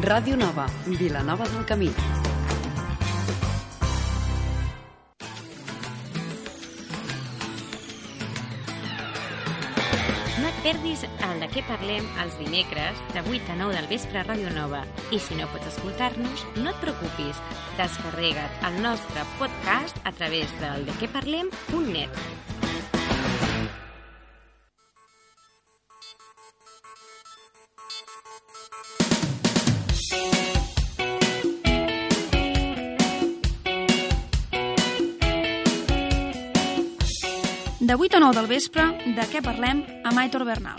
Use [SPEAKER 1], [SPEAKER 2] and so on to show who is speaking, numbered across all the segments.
[SPEAKER 1] Ràdio Nova, Vilanova del Camí.
[SPEAKER 2] No et perdis el de què parlem els dimecres de 8 a 9 del vespre a Ràdio Nova. I si no pots escoltar-nos, no et preocupis. Descarrega't el nostre podcast a través del.
[SPEAKER 3] De 8 a 9 del vespre, de què parlem amb Bernal.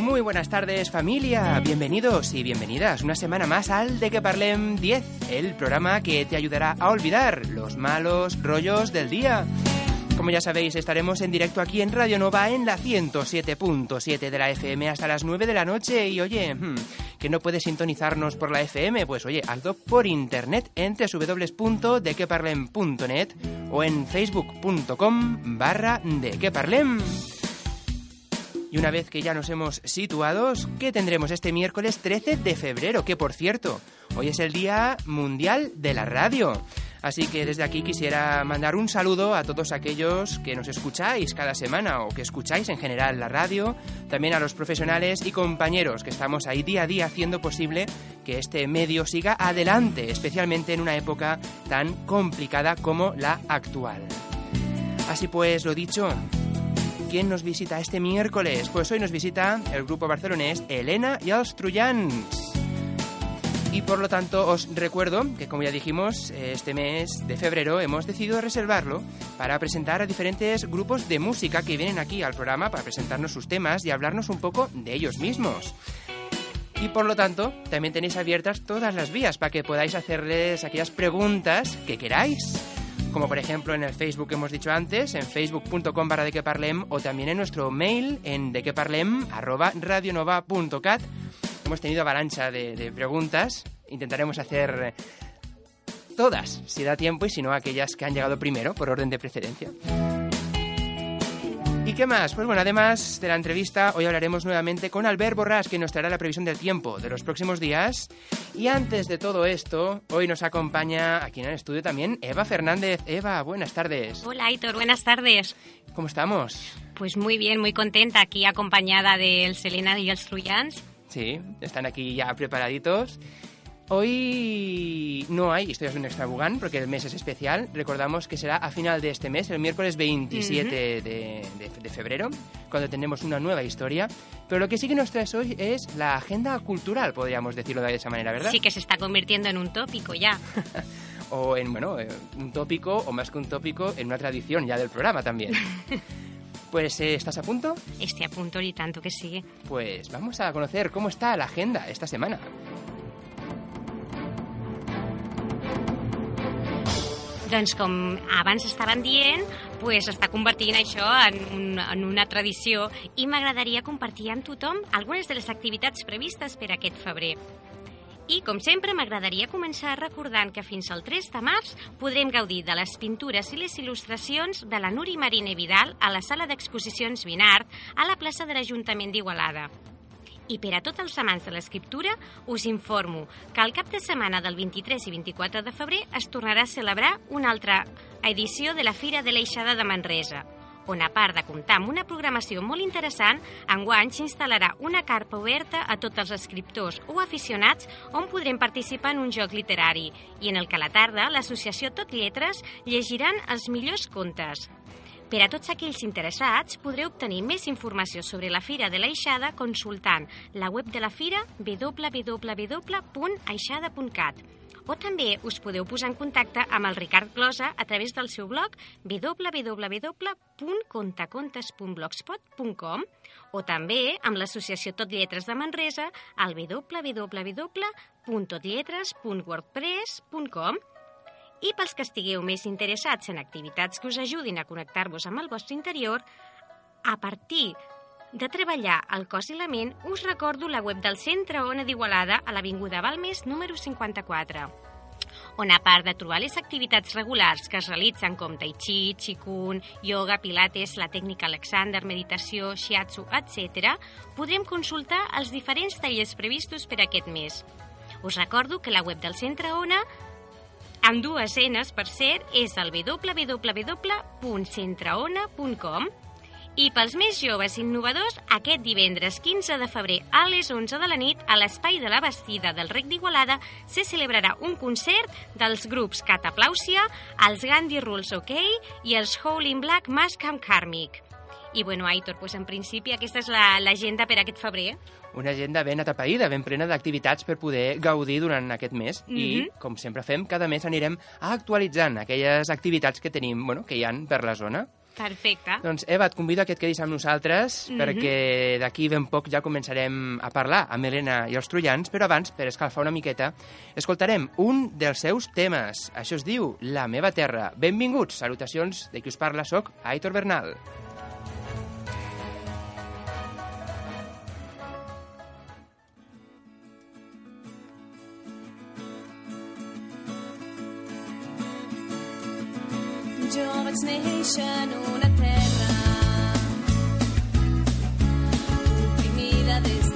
[SPEAKER 4] Muy buenas tardes familia, bienvenidos y bienvenidas una semana más al De que Parlem 10, el programa que te ayudará a olvidar los malos rollos del día. Como ya sabéis, estaremos en directo aquí en Radio Nova en la 107.7 de la FM hasta las 9 de la noche y oye, hmm, que no puedes sintonizarnos por la FM, pues oye, hazlo por internet en www.dequeparlem.net o en facebook.com barra dequeparlem. Y una vez que ya nos hemos situados, ¿qué tendremos este miércoles 13 de febrero? Que por cierto, hoy es el Día Mundial de la Radio. Así que desde aquí quisiera mandar un saludo a todos aquellos que nos escucháis cada semana o que escucháis en general la radio, también a los profesionales y compañeros que estamos ahí día a día haciendo posible que este medio siga adelante, especialmente en una época tan complicada como la actual. Así pues, lo dicho, ¿quién nos visita este miércoles? Pues hoy nos visita el grupo barcelonés Elena y els Trullans. Y por lo tanto os recuerdo que como ya dijimos, este mes de febrero hemos decidido reservarlo para presentar a diferentes grupos de música que vienen aquí al programa para presentarnos sus temas y hablarnos un poco de ellos mismos. Y por lo tanto, también tenéis abiertas todas las vías para que podáis hacerles aquellas preguntas que queráis. Como por ejemplo en el Facebook que hemos dicho antes, en facebook.com barra dequeparlem o también en nuestro mail en dequeparlem arroba radionova.cat. Hemos tenido avalancha de, de preguntas. Intentaremos hacer todas, si da tiempo, y si no, aquellas que han llegado primero, por orden de precedencia. ¿Y qué más? Pues bueno, además de la entrevista, hoy hablaremos nuevamente con Albert Borrás, que nos traerá la previsión del tiempo de los próximos días. Y antes de todo esto, hoy nos acompaña aquí en el estudio también Eva Fernández. Eva, buenas tardes.
[SPEAKER 2] Hola, Aitor, buenas tardes.
[SPEAKER 4] ¿Cómo estamos?
[SPEAKER 2] Pues muy bien, muy contenta aquí acompañada del Selena y els Trullans.
[SPEAKER 4] Sí, están aquí ya preparaditos. Hoy no hay historias de un extrabugán porque el mes es especial. Recordamos que será a final de este mes, el miércoles 27 de, de- de febrero, cuando tenemos una nueva historia. Pero lo que sí que nos traes hoy es la agenda cultural, podríamos decirlo de esa manera, ¿verdad?
[SPEAKER 2] Sí que se está convirtiendo en un tópico ya.
[SPEAKER 4] O en, bueno, eh, un tópico, o más que un tópico, en una tradición ya del programa también. Pues, eh, ¿estás a punto?
[SPEAKER 2] Este a punto y tanto que sigue.
[SPEAKER 4] Pues vamos a conocer cómo está la agenda esta semana.
[SPEAKER 2] Doncs com abans estaven dient, pues està convertint això en, un, en una tradició i m'agradaria compartir amb tothom algunes de les activitats previstes per aquest febrer. I, com sempre, m'agradaria començar recordant que fins al 3 de març podrem gaudir de les pintures i les il·lustracions de la Nuri Marine Vidal a la sala d'exposicions Vinart a la plaça de l'Ajuntament d'Igualada. I per a tots els amants de l'escriptura, us informo que el cap de setmana del 23 i 24 de febrer es tornarà a celebrar una altra edició de la Fira de l'Eixada de Manresa, on a part de comptar amb una programació molt interessant, enguany s'instal·larà una carpa oberta a tots els escriptors o aficionats on podrem participar en un joc literari i en el que a la tarda l'associació Tot Lletres llegiran els millors contes. Per a tots aquells interessats, podreu obtenir més informació sobre la Fira de l'Aixada consultant la web de la fira www.aixada.cat o també us podeu posar en contacte amb el Ricard Closa a través del seu blog www.contacontes.blogspot.com o també amb l'associació Tot Lletres de Manresa al www.totlletres.wordpress.com i pels que estigueu més interessats en activitats que us ajudin a connectar-vos amb el vostre interior, a partir de treballar el cos i la ment, us recordo la web del Centre Ona d'Igualada a l'Avinguda Balmes número 54 on a part de trobar les activitats regulars que es realitzen com tai chi, qigong, yoga, pilates, la tècnica Alexander, meditació, shiatsu, etc., podrem consultar els diferents tallers previstos per aquest mes. Us recordo que la web del Centre Ona amb dues N's, per cert, és el www.centreona.com i pels més joves i innovadors, aquest divendres 15 de febrer a les 11 de la nit, a l'Espai de la Bastida del Rec d'Igualada, se celebrarà un concert dels grups Cataplàusia, els Gandhi Rules OK i els Hole in Black Mascam Karmic. I bueno, Aitor, pues en principi aquesta és l'agenda la, per aquest febrer.
[SPEAKER 4] Una agenda ben atapeïda, ben plena d'activitats per poder gaudir durant aquest mes. Mm -hmm. I,
[SPEAKER 2] Mhm.
[SPEAKER 4] com sempre fem, cada mes anirem actualitzant aquelles activitats que tenim, bueno, que hi han per la zona.
[SPEAKER 2] Perfecte.
[SPEAKER 4] Doncs, Eva, et convido a que et quedis amb nosaltres,
[SPEAKER 2] Mhm.
[SPEAKER 4] perquè d'aquí ben poc ja començarem a parlar amb Helena i els troians, però abans, per escalfar una miqueta, escoltarem un dels seus temes. Això es diu La meva terra. Benvinguts, salutacions de qui us parla, soc Aitor Bernal.
[SPEAKER 3] Jo vaig néixer en una terra. Oprimida des de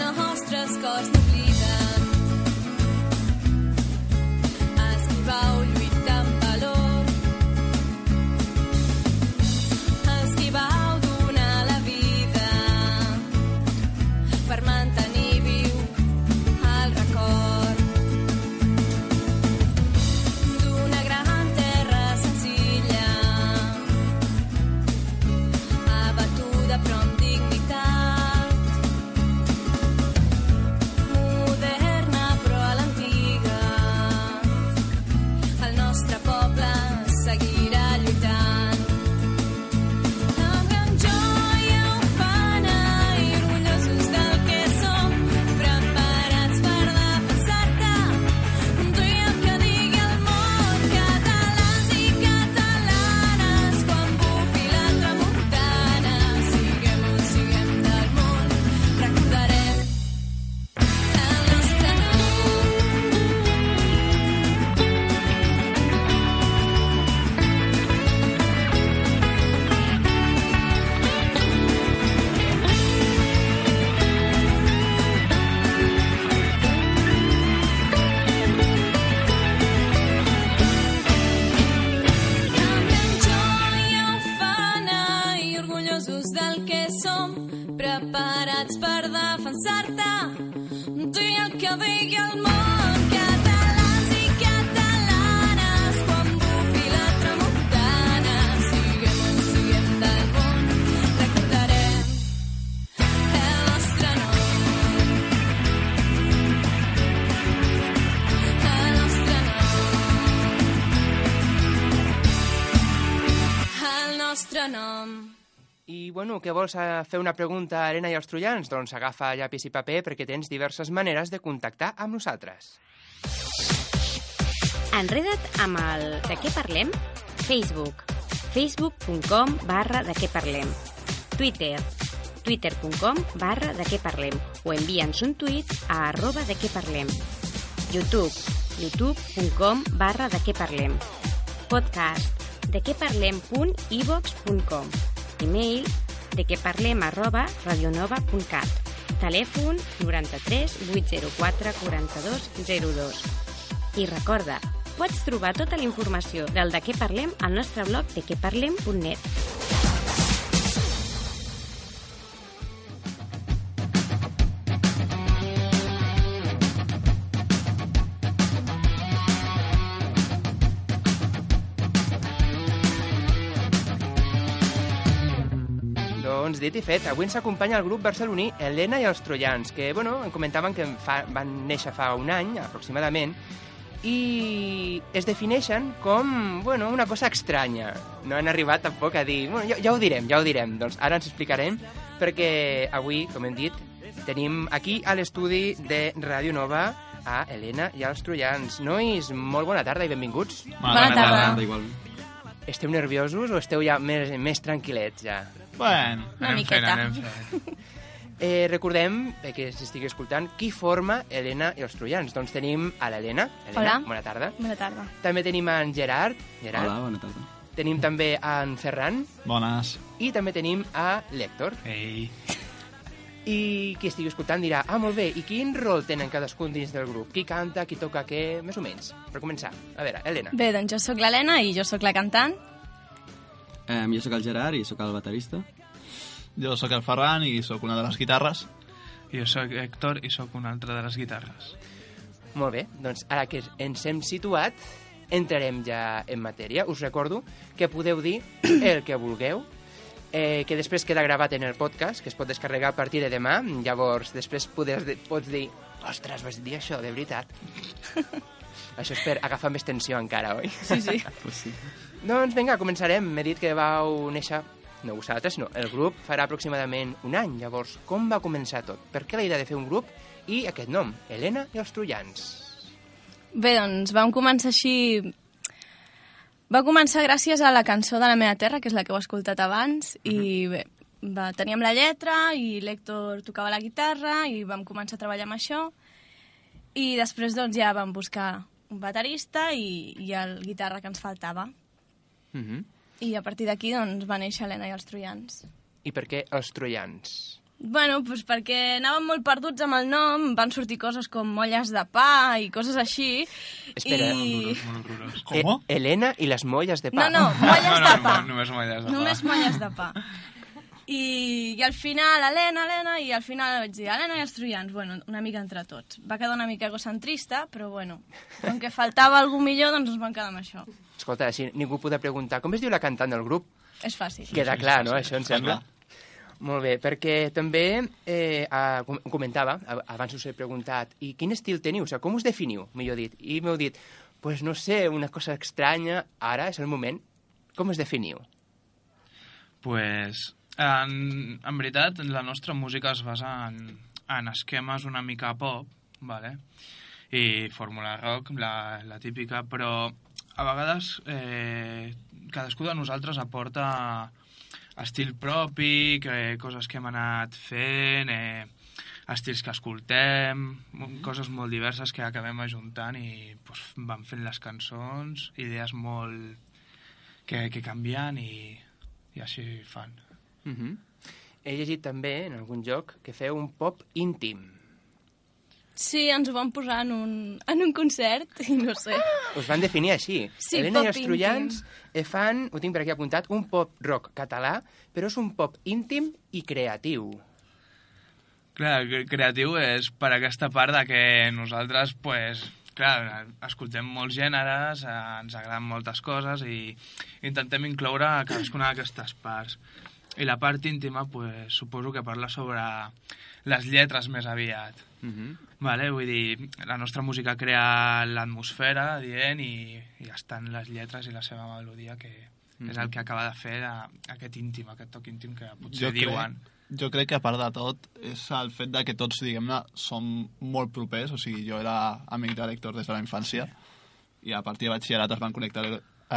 [SPEAKER 3] Els nostres cors n'obliden. I,
[SPEAKER 4] bueno, què vols eh, fer una pregunta a Helena i als troians? Doncs agafa llapis i paper perquè tens diverses maneres de contactar amb nosaltres.
[SPEAKER 2] Enreda't amb el De què parlem? Facebook. facebook.com barra de què parlem. Twitter. twitter.com barra de què parlem. O envia'ns un tuit a arroba de què parlem. YouTube. youtube.com barra de què parlem. Podcast. de què parlem.ivox.com. E-mail de què parlem arroba radionova.cat. Telèfon 93 804 42 02. I recorda, pots trobar tota la informació del De què parlem al nostre blog de
[SPEAKER 4] Doncs dit i fet, avui ens acompanya el grup barceloní Helena i els Troians, que, bueno, em comentaven que fa, van néixer fa un any, aproximadament, i es defineixen com, bueno, una cosa estranya. No han arribat tampoc a dir... Bueno, ja, ja ho direm, ja ho direm. Doncs ara ens explicarem, perquè avui, com hem dit, tenim aquí a l'estudi de Ràdio Nova a Helena i als Troians. Nois, molt bona tarda i benvinguts.
[SPEAKER 3] Bona tarda.
[SPEAKER 5] igual.
[SPEAKER 4] Esteu nerviosos o esteu ja més, més tranquil·lets, ja?
[SPEAKER 5] Bueno,
[SPEAKER 3] Una
[SPEAKER 5] anem
[SPEAKER 3] miqueta.
[SPEAKER 5] fent, anem fent.
[SPEAKER 4] Eh, recordem, eh, que s'estigui escoltant, qui forma Helena i els Troians. Doncs tenim a l'Helena. Helena,
[SPEAKER 3] Hola.
[SPEAKER 4] bona tarda.
[SPEAKER 3] Bona tarda.
[SPEAKER 4] També tenim en Gerard. Gerard.
[SPEAKER 5] Hola, bona tarda.
[SPEAKER 4] Tenim també en Ferran.
[SPEAKER 5] Bones.
[SPEAKER 4] I també tenim a l'Hèctor.
[SPEAKER 5] Ei.
[SPEAKER 4] I qui estigui escoltant dirà, ah, molt bé, i quin rol tenen cadascun dins del grup? Qui canta, qui toca què, més o menys? Per començar. A veure, Helena.
[SPEAKER 3] Bé, doncs jo sóc l'Helena i jo sóc la cantant.
[SPEAKER 6] Eh, jo sóc el Gerard i sóc el baterista.
[SPEAKER 5] Jo sóc el Ferran i sóc una de les guitarres. I jo sóc Héctor i sóc una altra de les guitarres.
[SPEAKER 4] Molt bé, doncs ara que ens hem situat, entrarem ja en matèria. Us recordo que podeu dir el que vulgueu, eh, que després queda gravat en el podcast, que es pot descarregar a partir de demà. Llavors, després podes, pots dir ostres, vas dir això, de veritat. això és per agafar més tensió encara, oi?
[SPEAKER 3] Sí, sí.
[SPEAKER 6] Pues sí.
[SPEAKER 4] Doncs vinga, començarem. M'he dit que vau néixer, no vosaltres, no, el grup farà aproximadament un any. Llavors, com va començar tot? Per què la idea de fer un grup i aquest nom, Helena i els Troians?
[SPEAKER 3] Bé, doncs vam començar així... Va començar gràcies a la cançó de la meva terra, que és la que heu escoltat abans, i bé, va, teníem la lletra i l'Hèctor tocava la guitarra i vam començar a treballar amb això i després doncs ja vam buscar un baterista i, i el guitarra que ens faltava.
[SPEAKER 4] Mm -hmm.
[SPEAKER 3] I a partir d'aquí doncs, va néixer Helena i els Troians.
[SPEAKER 4] I per què els troians?
[SPEAKER 3] Bueno, doncs perquè anàvem molt perduts amb el nom, van sortir coses com molles de pa i coses així.
[SPEAKER 4] Espera,
[SPEAKER 3] I...
[SPEAKER 5] Molt horrorós.
[SPEAKER 4] Eh,
[SPEAKER 5] Com?
[SPEAKER 4] Helena i les molles de
[SPEAKER 3] No,
[SPEAKER 4] pa.
[SPEAKER 3] no, molles de pa.
[SPEAKER 5] No, només molles de pa.
[SPEAKER 3] Només molles de pa. I, I al final, Helena, Helena, i al final vaig dir, Helena i els troians, bueno, una mica entre tots. Va quedar una mica egocentrista, però bueno, com que faltava algú millor, doncs ens vam quedar amb això.
[SPEAKER 4] Escolta, si ningú podrà preguntar, com es diu la cantant del grup?
[SPEAKER 3] És fàcil.
[SPEAKER 4] Queda clar, no? Això em sembla. Molt bé, perquè també eh, com- comentava, abans us he preguntat, i quin estil teniu? O sigui, com us definiu, millor dit? I m'heu dit, pues no sé, una cosa estranya, ara és el moment. Com us definiu?
[SPEAKER 7] pues, en, en veritat, la nostra música es basa en, en esquemes una mica pop, vale? i fórmula rock, la, la típica, però a vegades eh, cadascú de nosaltres aporta estil propi, que, coses que hem anat fent, eh, estils que escoltem, mo- coses molt diverses que acabem ajuntant i pues, van fent les cançons, idees molt que, que canvien i, i així fan.
[SPEAKER 4] Uh -huh. He llegit també en algun lloc que feu un pop íntim.
[SPEAKER 3] Sí, ens ho vam posar en un, en un concert, i no sé.
[SPEAKER 4] Us van definir així.
[SPEAKER 3] Sí,
[SPEAKER 4] Helena i els Troians eh, fan, ho tinc per aquí apuntat, un pop rock català, però és un pop íntim i creatiu.
[SPEAKER 7] Clar, cre- creatiu és per aquesta part de que nosaltres, pues, clar, escoltem molts gèneres, eh, ens agraden moltes coses i intentem incloure cadascuna d'aquestes parts. I la part íntima, pues, suposo que parla sobre les lletres més aviat.
[SPEAKER 4] Uh -huh.
[SPEAKER 7] Vale? Vull dir, la nostra música crea l'atmosfera, dient, i, i estan les lletres i la seva melodia, que és el que acaba de fer a, aquest íntim, aquest toc íntim que potser
[SPEAKER 5] Jo
[SPEAKER 7] diuen.
[SPEAKER 5] crec, jo crec que a part de tot és el fet de que tots, diguem-ne, som molt propers, o sigui, jo era amic de l'Hèctor des de la infància i a partir de batxillerat es van, connectar,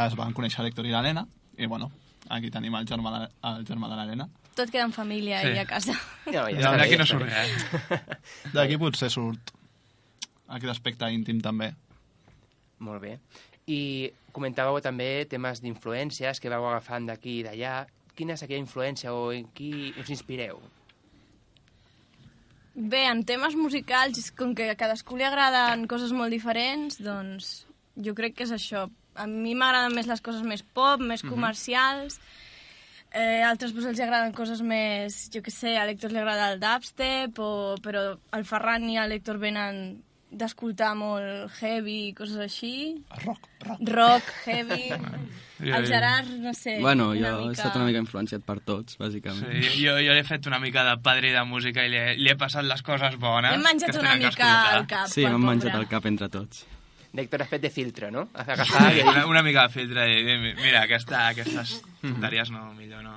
[SPEAKER 5] es van conèixer l'Hèctor i l'Helena i bueno, aquí tenim el germà, de- el germà de l'Helena.
[SPEAKER 3] Tot queda en família
[SPEAKER 7] Sí.
[SPEAKER 3] i a casa.
[SPEAKER 4] No,
[SPEAKER 7] Ja,
[SPEAKER 4] està bé,
[SPEAKER 7] D'aquí no surt res.
[SPEAKER 5] D'aquí potser surt aquest aspecte íntim també.
[SPEAKER 4] Molt bé. I comentàveu també temes d'influències que vau agafant d'aquí i d'allà. Quina és aquella influència o en qui us inspireu?
[SPEAKER 3] Bé, en temes musicals, com que a cadascú li agraden coses molt diferents, doncs jo crec que és això. A mi m'agraden més les coses més pop, més comercials, eh, a altres pues, els agraden coses més, jo que sé, a l'Hèctor li agrada el dubstep, o, però el Ferran i l'Hèctor venen d'escoltar molt heavy, coses així.
[SPEAKER 5] Rock, rock.
[SPEAKER 3] Rock, heavy...
[SPEAKER 7] Jo-
[SPEAKER 3] el Gerard, no sé,
[SPEAKER 6] Bueno, jo
[SPEAKER 3] una
[SPEAKER 6] he
[SPEAKER 3] mica...
[SPEAKER 6] estat una mica influenciat per tots, bàsicament.
[SPEAKER 7] Sí, jo, jo l'he fet una mica de padrí de música i li he, li he passat les coses bones.
[SPEAKER 3] Hem menjat una mica al cap,
[SPEAKER 6] Sí, m'han menjat el cap entre tots.
[SPEAKER 4] L'Hèctor ha fet de filtre, no? Ha agafat
[SPEAKER 7] Sí,
[SPEAKER 4] i...
[SPEAKER 7] una, una mica de filtre i dir, mira, aquesta, aquestes tonteries no, millor no.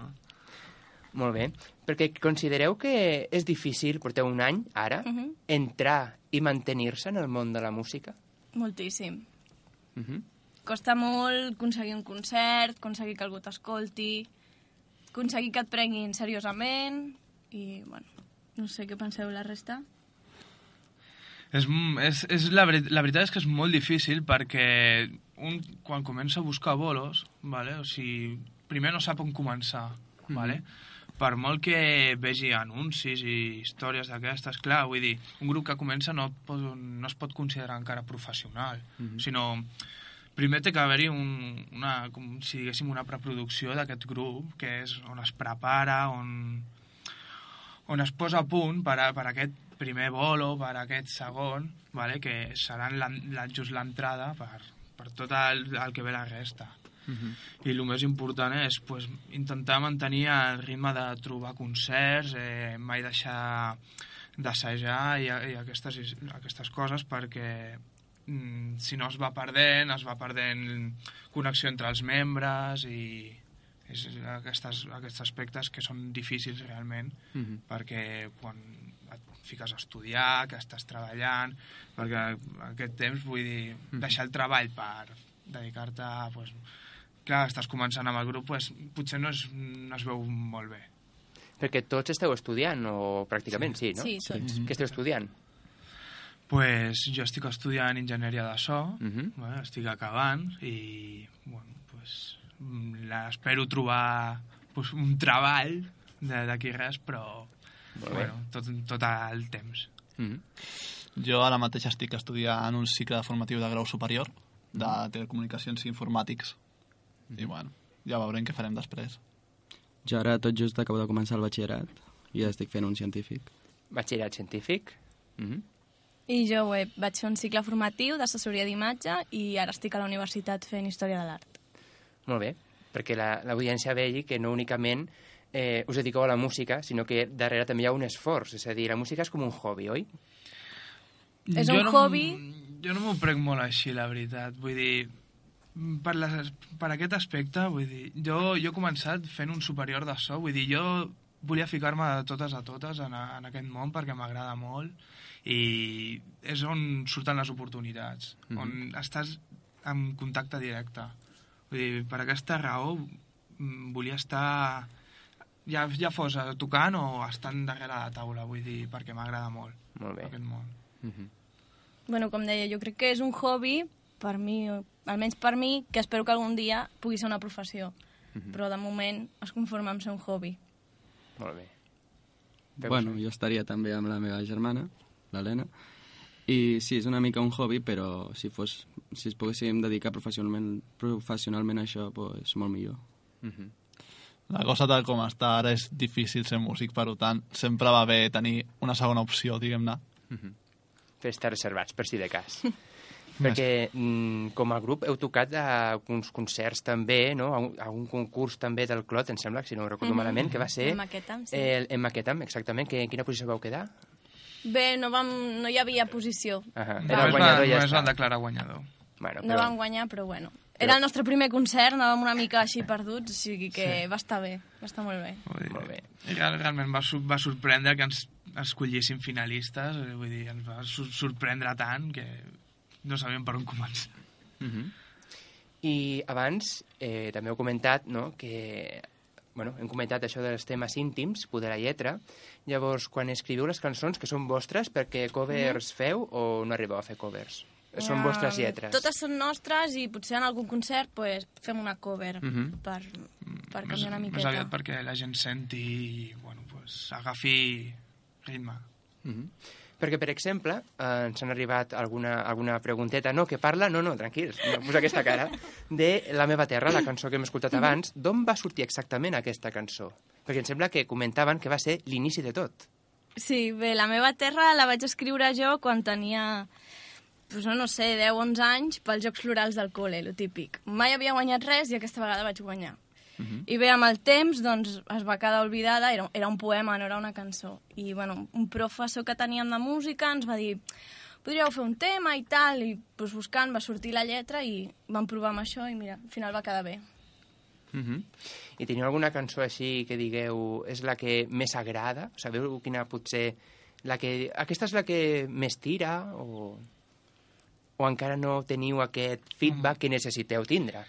[SPEAKER 4] Molt bé. Perquè considereu que és difícil, porteu un any, ara,
[SPEAKER 3] Mhm.
[SPEAKER 4] entrar i mantenir-se en el món de la música?
[SPEAKER 3] Moltíssim.
[SPEAKER 4] Mhm.
[SPEAKER 3] Costa molt aconseguir un concert, aconseguir que algú t'escolti, aconseguir que et prenguin seriosament i, bueno, no sé què penseu la resta.
[SPEAKER 7] És, és, és la, veri- la veritat és que és molt difícil perquè un, quan comença a buscar bolos, vale? o sigui, primer no sap on començar. Vale? Per molt que vegi anuncis i històries d'aquestes, clar, vull dir, un grup que comença no, pot, no es pot considerar encara professional, sinó primer té que haver-hi un, una, com si diguéssim, una preproducció d'aquest grup, que és on es prepara, on, on es posa a punt per, a, per aquest primer bolo, per aquest segon, vale? que seran la, la, just l'entrada per, per tot el, el que ve la resta. I el més important és pues, intentar mantenir el ritme de trobar concerts, eh, mai deixar d'assajar i, i aquestes, aquestes coses perquè mm, si no es va perdent, es va perdent connexió entre els membres i és aquestes, aquests aspectes que són difícils realment
[SPEAKER 4] Mhm.
[SPEAKER 7] perquè quan fiques a estudiar, que estàs treballant, perquè aquest temps, vull dir, deixar el treball per dedicar-te a... Pues, clar, estàs començant amb el grup, pues, potser no es, no es veu molt bé.
[SPEAKER 4] Perquè tots esteu estudiant, o pràcticament sí, no?
[SPEAKER 3] Sí, tots.
[SPEAKER 4] Què esteu estudiant?
[SPEAKER 7] Pues, jo estic estudiant enginyeria de so,
[SPEAKER 4] Mhm.
[SPEAKER 7] bueno, estic acabant i bueno, pues, mm, la- espero trobar pues, un treball de- d'aquí res, però
[SPEAKER 4] Bé.
[SPEAKER 7] bueno, tot, tot el temps.
[SPEAKER 4] Mhm.
[SPEAKER 5] Jo ara mateix estic estudiant un cicle formatiu de grau superior de telecomunicacions i informàtics. I bueno, ja veurem què farem després.
[SPEAKER 6] Jo ara tot just acabo de començar el batxillerat i ja estic fent un científic.
[SPEAKER 4] Batxillerat científic? Mhm.
[SPEAKER 3] I jo bé, vaig fer un cicle formatiu d'assessoria d'imatge i ara estic a la universitat fent Història de l'Art.
[SPEAKER 4] Molt bé, perquè la- l'audiència vegi que no únicament eh, us dediqueu a la música, sinó que darrere també hi ha un esforç. És a dir, la música és com un hobby, oi?
[SPEAKER 3] És
[SPEAKER 7] Jo
[SPEAKER 3] un
[SPEAKER 7] no
[SPEAKER 3] hobby.
[SPEAKER 7] Jo no m'ho prenc molt així, la veritat. Vull dir, per, les, per aquest aspecte, vull dir, jo, jo he començat fent un superior de so, vull dir, jo volia ficar-me de totes a totes en, a, en aquest món perquè m'agrada molt i és on surten les oportunitats,
[SPEAKER 4] Mhm.
[SPEAKER 7] on estàs en contacte directe. Vull dir, per aquesta raó mm, volia estar ja, ja fos eh, tocant o estant darrere la taula, vull dir, perquè m'agrada molt
[SPEAKER 4] Molt bé.
[SPEAKER 7] aquest món.
[SPEAKER 4] Mhm.
[SPEAKER 3] Bueno, com deia, jo crec que és un hobby, per mi, almenys per mi, que espero que algun dia pugui ser una professió. Però de moment es conforma amb ser un hobby.
[SPEAKER 4] Molt bé.
[SPEAKER 6] Bueno, jo estaria també amb la meva germana, l'Helena, i sí, és una mica un hobby, però si, fos, si es poguéssim dedicar professionalment, professionalment a això, pues, molt millor.
[SPEAKER 4] Mhm.
[SPEAKER 5] La cosa tal com està ara és difícil ser músic, per tant, sempre va bé tenir una segona opció, diguem-ne.
[SPEAKER 4] Per estar reservats, per si de cas. perquè mm, com a grup heu tocat a alguns concerts també, no? A un, a un concurs també del Clot, em sembla, si no ho recordo
[SPEAKER 3] Mhm.
[SPEAKER 4] malament, que va ser...
[SPEAKER 3] En Maquetam, sí.
[SPEAKER 4] El, en Maquetam, exactament. Que, en quina posició vau quedar?
[SPEAKER 3] Bé, no, vam, no hi havia posició.
[SPEAKER 7] Només,
[SPEAKER 4] Era el
[SPEAKER 7] va,
[SPEAKER 4] guanyador i ja
[SPEAKER 7] només
[SPEAKER 4] està.
[SPEAKER 7] van declarar guanyador.
[SPEAKER 4] Bueno,
[SPEAKER 3] No
[SPEAKER 4] però...
[SPEAKER 3] vam guanyar, però bueno. Era el nostre primer concert, anàvem una mica així perduts, o sigui que
[SPEAKER 7] Sí.
[SPEAKER 3] va estar bé, va estar molt bé.
[SPEAKER 7] Vull dir,
[SPEAKER 4] Molt bé.
[SPEAKER 7] realment va, va sorprendre que ens escollissin finalistes, eh, vull dir, ens va sor- sorprendre tant que no sabíem per on començar.
[SPEAKER 4] Mhm. I abans eh, també heu comentat no, que bueno, hem comentat això dels temes íntims, poder la lletra. Llavors, quan escriviu les cançons que són vostres, perquè covers feu o no arribeu a fer covers? Són vostres lletres?
[SPEAKER 3] Totes són nostres i potser en algun concert pues, fem una cover
[SPEAKER 4] Mhm.
[SPEAKER 3] per, per
[SPEAKER 7] Més,
[SPEAKER 3] canviar una
[SPEAKER 7] més
[SPEAKER 3] miqueta.
[SPEAKER 7] aviat perquè la gent senti i bueno, pues, agafi ritme.
[SPEAKER 4] Mhm. Perquè, per exemple, eh, ens han arribat alguna, alguna pregunteta, no, que parla, no, no, tranquils, no posa aquesta cara, de La meva terra, la cançó que hem escoltat abans. D'on va sortir exactament aquesta cançó? Perquè em sembla que comentaven que va ser l'inici de tot.
[SPEAKER 3] Sí, bé, la meva terra la vaig escriure jo quan tenia, pues, no, no sé, 10-11 anys pels Jocs Florals del col·le, lo típic. Mai havia guanyat res i aquesta vegada vaig guanyar. I bé, amb el temps, doncs, es va quedar oblidada, era, era un poema, no era una cançó. I, bueno, un professor que teníem de música ens va dir podríeu fer un tema i tal, i doncs, buscant va sortir la lletra i vam provar amb això i mira, al final va quedar bé.
[SPEAKER 4] Mhm. I teniu alguna cançó així que digueu és la que més agrada? Sabeu quina potser... La que, aquesta és la que més tira o, o encara no teniu aquest feedback que necessiteu tindre?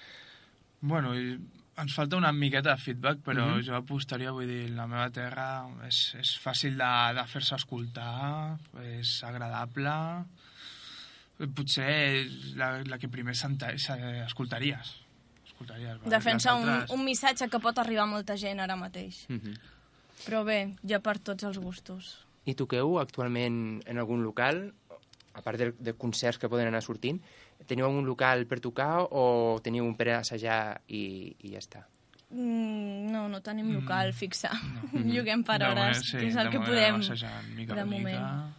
[SPEAKER 7] Bueno, i ens falta una miqueta de feedback, però
[SPEAKER 4] Mhm.
[SPEAKER 7] jo apostaria, vull dir, la meva terra és, és fàcil de, de fer-se escoltar, és agradable, potser és la, la que primer escoltaries. escoltaries?
[SPEAKER 3] Defensa
[SPEAKER 7] Les
[SPEAKER 3] un,
[SPEAKER 7] altres-
[SPEAKER 3] un missatge que pot arribar a molta gent ara mateix.
[SPEAKER 4] Mhm.
[SPEAKER 3] Però bé, ja per tots els gustos.
[SPEAKER 4] I toqueu actualment en algun local, a part de, de concerts que poden anar sortint, teniu algun local per tocar o teniu un per assajar i, i ja està?
[SPEAKER 3] Mm, no, no tenim local fixe. Lloguem per
[SPEAKER 7] De
[SPEAKER 3] hores,
[SPEAKER 7] moment, sí,
[SPEAKER 3] que és el que podem
[SPEAKER 7] mica
[SPEAKER 3] de
[SPEAKER 7] mica,
[SPEAKER 3] moment.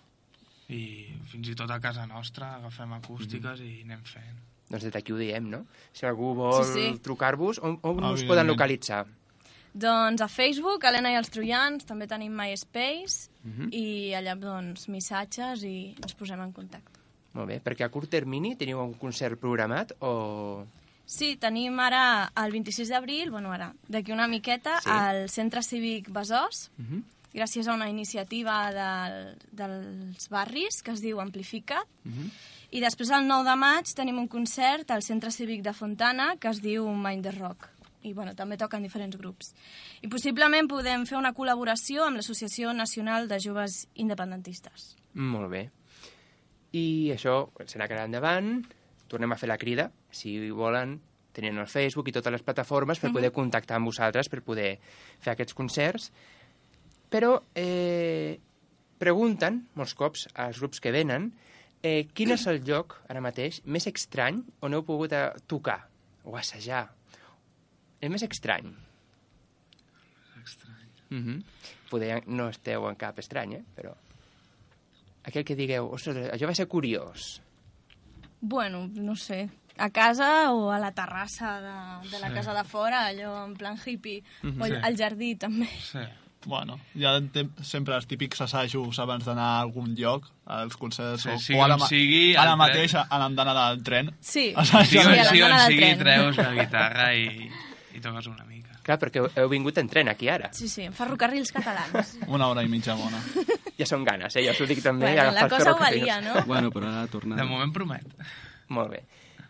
[SPEAKER 7] I fins i tot a casa nostra agafem acústiques i anem fent.
[SPEAKER 4] Doncs des d'aquí ho diem, no? Si algú vol
[SPEAKER 3] Sí, sí.
[SPEAKER 4] trucar-vos, on, on us poden localitzar?
[SPEAKER 3] Doncs a Facebook, Helena i els Troians, també tenim MySpace,
[SPEAKER 4] Mhm.
[SPEAKER 3] i allà, doncs, missatges i ens posem en contacte.
[SPEAKER 4] Molt bé, perquè a curt termini teniu un concert programat o...
[SPEAKER 3] Sí, tenim ara el 26 d'abril, bueno, ara, d'aquí una miqueta,
[SPEAKER 4] Sí.
[SPEAKER 3] al Centre Cívic Besòs,
[SPEAKER 4] Mhm.
[SPEAKER 3] gràcies a una iniciativa del, dels barris que es diu Amplifica.
[SPEAKER 4] Mhm.
[SPEAKER 3] I després, el 9 de maig, tenim un concert al Centre Cívic de Fontana que es diu Mind the Rock. I bueno, també toquen diferents grups. I possiblement podem fer una col·laboració amb l'Associació Nacional de Joves Independentistes.
[SPEAKER 4] Molt bé. I això serà que ara endavant tornem a fer la crida, si volen, tenint el Facebook i totes les plataformes per poder contactar amb vosaltres, per poder fer aquests concerts. Però eh, pregunten, molts cops, als grups que venen, eh, quin és el lloc, ara mateix, més estrany on heu pogut eh, tocar o assajar? El més estrany.
[SPEAKER 7] Estrany.
[SPEAKER 4] Mm -hmm. Poder no esteu en cap estrany, eh? però... Aquell que digueu, ostres, això va ser curiós.
[SPEAKER 3] Bueno, no sé, a casa o a la terrassa de, de la
[SPEAKER 7] Sí.
[SPEAKER 3] casa de fora, allò en plan hippie, o al,
[SPEAKER 7] Sí.
[SPEAKER 3] al jardí també.
[SPEAKER 7] Sí.
[SPEAKER 5] Bueno, hi ha sempre els típics assajos abans d'anar a algun lloc, als concerts,
[SPEAKER 7] Sí,
[SPEAKER 5] o,
[SPEAKER 7] sigui
[SPEAKER 5] o ara,
[SPEAKER 7] sigui,
[SPEAKER 5] ara
[SPEAKER 7] al
[SPEAKER 5] mateix
[SPEAKER 7] tren.
[SPEAKER 5] a l'andana del tren.
[SPEAKER 3] Sí,
[SPEAKER 5] Assajar.
[SPEAKER 7] Sí,
[SPEAKER 3] Sí, a
[SPEAKER 7] on,
[SPEAKER 3] la
[SPEAKER 7] sí,
[SPEAKER 3] zona
[SPEAKER 7] on
[SPEAKER 3] del
[SPEAKER 7] sigui,
[SPEAKER 3] tren.
[SPEAKER 7] treus la guitarra i, i toques una mica.
[SPEAKER 4] Clar, perquè heu, vingut en tren aquí ara.
[SPEAKER 3] sí, sí, ferrocarrils catalans.
[SPEAKER 5] Una hora i mitja bona.
[SPEAKER 4] Ja són ganes, eh? Ja us ho dic també.
[SPEAKER 3] bueno, la cosa ho valia, no?
[SPEAKER 6] Bueno, però ara tornant...
[SPEAKER 7] De moment promet.
[SPEAKER 4] Molt bé.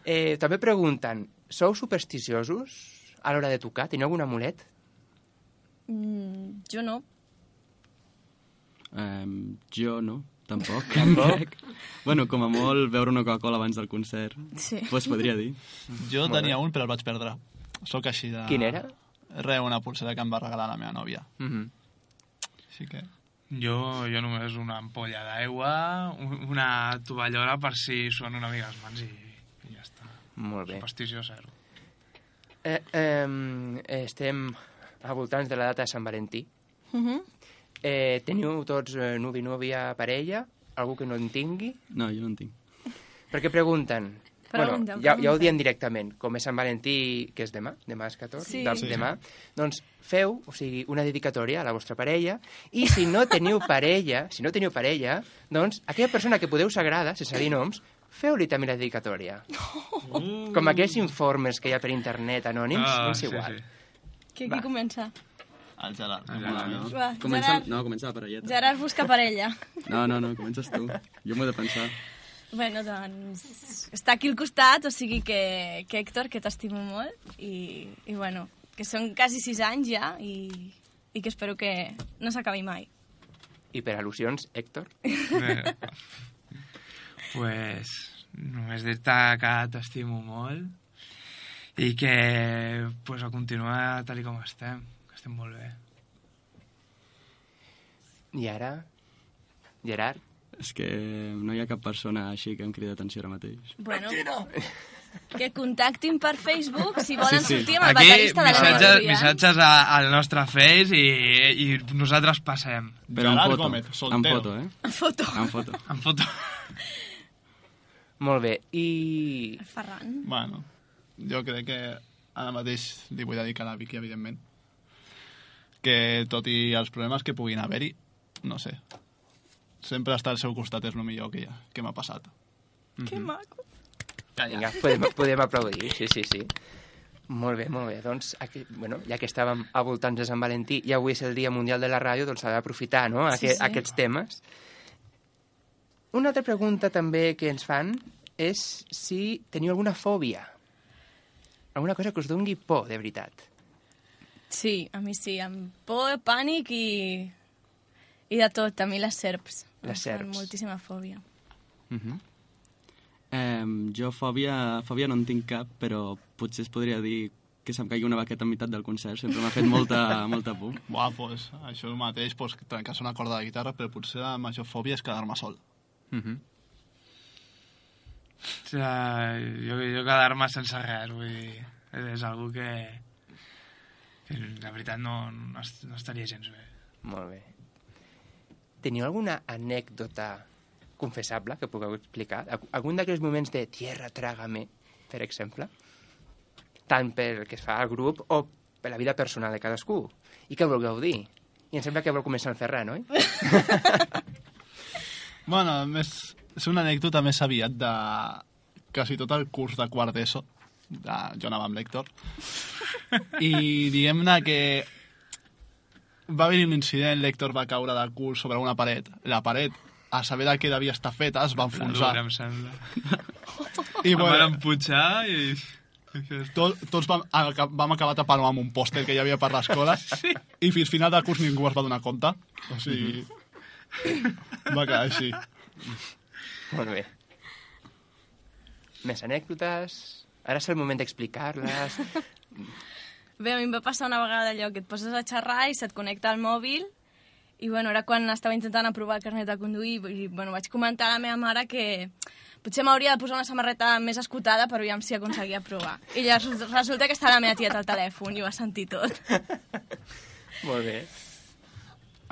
[SPEAKER 4] Eh, també pregunten, sou supersticiosos a l'hora de tocar? Teniu algun amulet?
[SPEAKER 3] Mm, jo no.
[SPEAKER 6] Um, jo no, tampoc.
[SPEAKER 4] Tampoc?
[SPEAKER 6] bueno, com a molt veure una Coca-Cola abans del concert,
[SPEAKER 3] Sí.
[SPEAKER 6] pues podria dir.
[SPEAKER 5] Jo tenia un, però el vaig perdre. Sóc així de...
[SPEAKER 4] Quin era?
[SPEAKER 5] Re, una pulsera que em va regalar la meva nòvia.
[SPEAKER 4] Mm -hmm.
[SPEAKER 5] Així que...
[SPEAKER 7] Jo, jo només una ampolla d'aigua, un- una tovallola per si són una mica les mans i, i ja està.
[SPEAKER 4] Molt bé.
[SPEAKER 7] Superstició zero.
[SPEAKER 4] Eh, eh, estem a voltants de la data de Sant Valentí.
[SPEAKER 3] Mhm.
[SPEAKER 4] Eh, teniu tots eh, nuvi, núvia, parella? Algú que no en tingui?
[SPEAKER 6] No, jo no en tinc.
[SPEAKER 4] Perquè pregunten...
[SPEAKER 3] Pregunten,
[SPEAKER 4] bueno, ja, ja ho diem directament. Com és Sant Valentí, que és demà, demà és 14,
[SPEAKER 3] Sí.
[SPEAKER 4] de,
[SPEAKER 3] Sí.
[SPEAKER 4] demà, doncs feu, o sigui, una dedicatòria a la vostra parella i si no teniu parella, si no teniu parella, doncs aquella persona que podeu sagrada, sense dir noms, feu-li també la dedicatòria. Com aquells informes que hi ha per internet anònims,
[SPEAKER 7] Ah,
[SPEAKER 4] és
[SPEAKER 7] sí,
[SPEAKER 4] igual.
[SPEAKER 7] sí.
[SPEAKER 3] Qui,
[SPEAKER 4] Va.
[SPEAKER 3] qui comença?
[SPEAKER 5] El Gerard.
[SPEAKER 7] El Gerard.
[SPEAKER 5] amic.
[SPEAKER 3] Va,
[SPEAKER 6] Comença,
[SPEAKER 3] Gerard,
[SPEAKER 6] no, comença la parelleta.
[SPEAKER 3] Gerard busca parella.
[SPEAKER 6] No, no, no, comences tu. Jo m'ho he de pensar.
[SPEAKER 3] Bueno, doncs, està aquí al costat, o sigui que, que Héctor, que t'estimo molt, i, i bueno, que són quasi sis anys ja, i, i que espero que no s'acabi mai.
[SPEAKER 4] I per al·lusions, Héctor?
[SPEAKER 7] Bé, pues, només dir-te que t'estimo molt i que pues, a continuar tal i com estem, que estem molt bé.
[SPEAKER 4] I ara, Gerard?
[SPEAKER 6] És que no hi ha cap persona així que em crida atenció ara mateix.
[SPEAKER 3] Bueno, que contactin per Facebook si volen
[SPEAKER 6] Sí, sí.
[SPEAKER 3] sortir amb el
[SPEAKER 7] Aquí,
[SPEAKER 3] baterista de la
[SPEAKER 7] missatges,
[SPEAKER 3] Estudiant.
[SPEAKER 7] missatges a, al nostre Face i, i nosaltres passem.
[SPEAKER 6] Però en foto,
[SPEAKER 5] Gómez,
[SPEAKER 6] en foto, eh?
[SPEAKER 3] En foto.
[SPEAKER 6] En foto.
[SPEAKER 7] En foto.
[SPEAKER 4] Molt bé. I...
[SPEAKER 3] Ferran.
[SPEAKER 5] Bueno, jo crec que ara mateix li vull dedicar a la Vicky, evidentment. Que tot i els problemes que puguin haver-hi, no sé, sempre estar al seu costat és el millor que, que m'ha passat.
[SPEAKER 3] Que maco.
[SPEAKER 4] Vinga, podem, podem aplaudir, sí, sí, sí. Molt bé, molt bé. Doncs, aquí, bueno, ja que estàvem a voltants de Sant Valentí i avui és el Dia Mundial de la Ràdio, doncs s'ha d'aprofitar, no?,
[SPEAKER 3] Sí,
[SPEAKER 4] Aqu
[SPEAKER 3] sí.
[SPEAKER 4] aquests temes. Una altra pregunta també que ens fan és si teniu alguna fòbia. Alguna cosa que us dongui por, de veritat.
[SPEAKER 3] Sí, a mi sí, amb por, pànic i... i de tot. A mi les serps.
[SPEAKER 4] Les serps.
[SPEAKER 3] moltíssima fòbia.
[SPEAKER 6] Eh, jo fòbia, fòbia no en tinc cap, però potser es podria dir que se'm caigui una baqueta en meitat del concert. Sempre m'ha fet molta, molta por.
[SPEAKER 5] Buah, pues, això és el mateix, pues, trencar-se una corda de guitarra, però potser la major fòbia és quedar-me sol.
[SPEAKER 7] O sigui, jo, jo quedar-me sense res, vull dir, és algo que, que de veritat no, no, no estaria gens bé.
[SPEAKER 4] Molt bé. Teniu alguna anècdota confessable que pugueu explicar? Alg- Algun d'aquells moments de tierra, trágame, per exemple? Tant pel que es fa al grup o per la vida personal de cadascú. I què vulgueu dir? I em sembla que vol començar el Ferran, oi?
[SPEAKER 5] Bueno, més, és una anècdota més aviat de quasi tot el curs de quart d'ESO. De, jo anava amb l'Hèctor. I diguem-ne que va haver-hi un incident, l'Hèctor va caure de cul sobre una paret. La paret, a saber de què devia estar feta, es va enfonsar.
[SPEAKER 7] Em sembla.
[SPEAKER 5] I
[SPEAKER 7] Em van
[SPEAKER 5] bueno,
[SPEAKER 7] emputxar i...
[SPEAKER 5] tot, tots vam, vam acabar tapant amb un pòster que hi havia per l'escola sí. i fins final del curs ningú es va donar compte. O sigui, va quedar així.
[SPEAKER 4] Molt bé. Més anècdotes? Ara és el moment d'explicar-les.
[SPEAKER 3] Bé, a mi em va passar una vegada allò que et poses a xerrar i se't connecta al mòbil i bueno, era quan estava intentant aprovar el carnet de conduir i bueno, vaig comentar a la meva mare que potser m'hauria de posar una samarreta més escotada per aviam si aconseguia aprovar. I llavors resulta que estava la meva tieta al telèfon i ho va sentir tot.
[SPEAKER 4] Molt bé.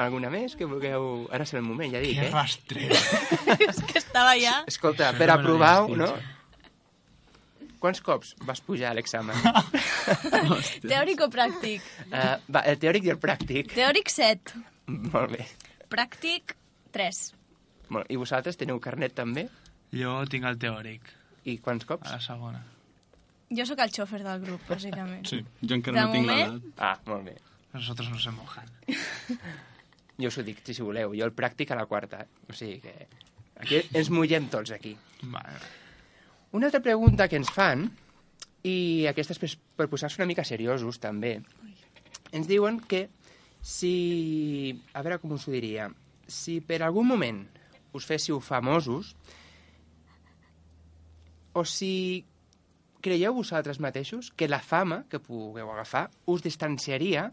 [SPEAKER 4] Alguna més que vulgueu... Ara és el moment, ja dic,
[SPEAKER 5] Que
[SPEAKER 4] eh?
[SPEAKER 5] rastrera.
[SPEAKER 3] És que estava ja...
[SPEAKER 4] Escolta, per
[SPEAKER 7] no me
[SPEAKER 4] aprovar,
[SPEAKER 7] l'havies
[SPEAKER 4] no? Quants cops vas pujar a l'examen?
[SPEAKER 3] Teòric o pràctic?
[SPEAKER 4] Uh, va, el teòric i el pràctic.
[SPEAKER 3] Teòric 7,
[SPEAKER 4] Molt bé.
[SPEAKER 3] pràctic 3.
[SPEAKER 4] Molt, I vosaltres teniu carnet també?
[SPEAKER 7] Jo tinc el teòric,
[SPEAKER 4] I quants cops?
[SPEAKER 7] a la segona.
[SPEAKER 3] Jo sóc el xòfer del grup, bàsicament.
[SPEAKER 5] Sí.
[SPEAKER 6] Jo encara
[SPEAKER 3] De
[SPEAKER 6] no tinc
[SPEAKER 3] moment-
[SPEAKER 6] l'edat.
[SPEAKER 4] Ah, molt bé.
[SPEAKER 7] Nosotros no se mojan.
[SPEAKER 4] Jo us ho dic, si voleu. Jo el pràctic a la quarta. O sigui que... Aquí ens mullem tots, aquí.
[SPEAKER 7] Vale.
[SPEAKER 4] Una altra pregunta que ens fan, i aquesta és per, posar-se una mica seriosos, també. Ens diuen que si... A veure com us ho diria. Si per algun moment us féssiu famosos, o si creieu vosaltres mateixos que la fama que pugueu agafar us distanciaria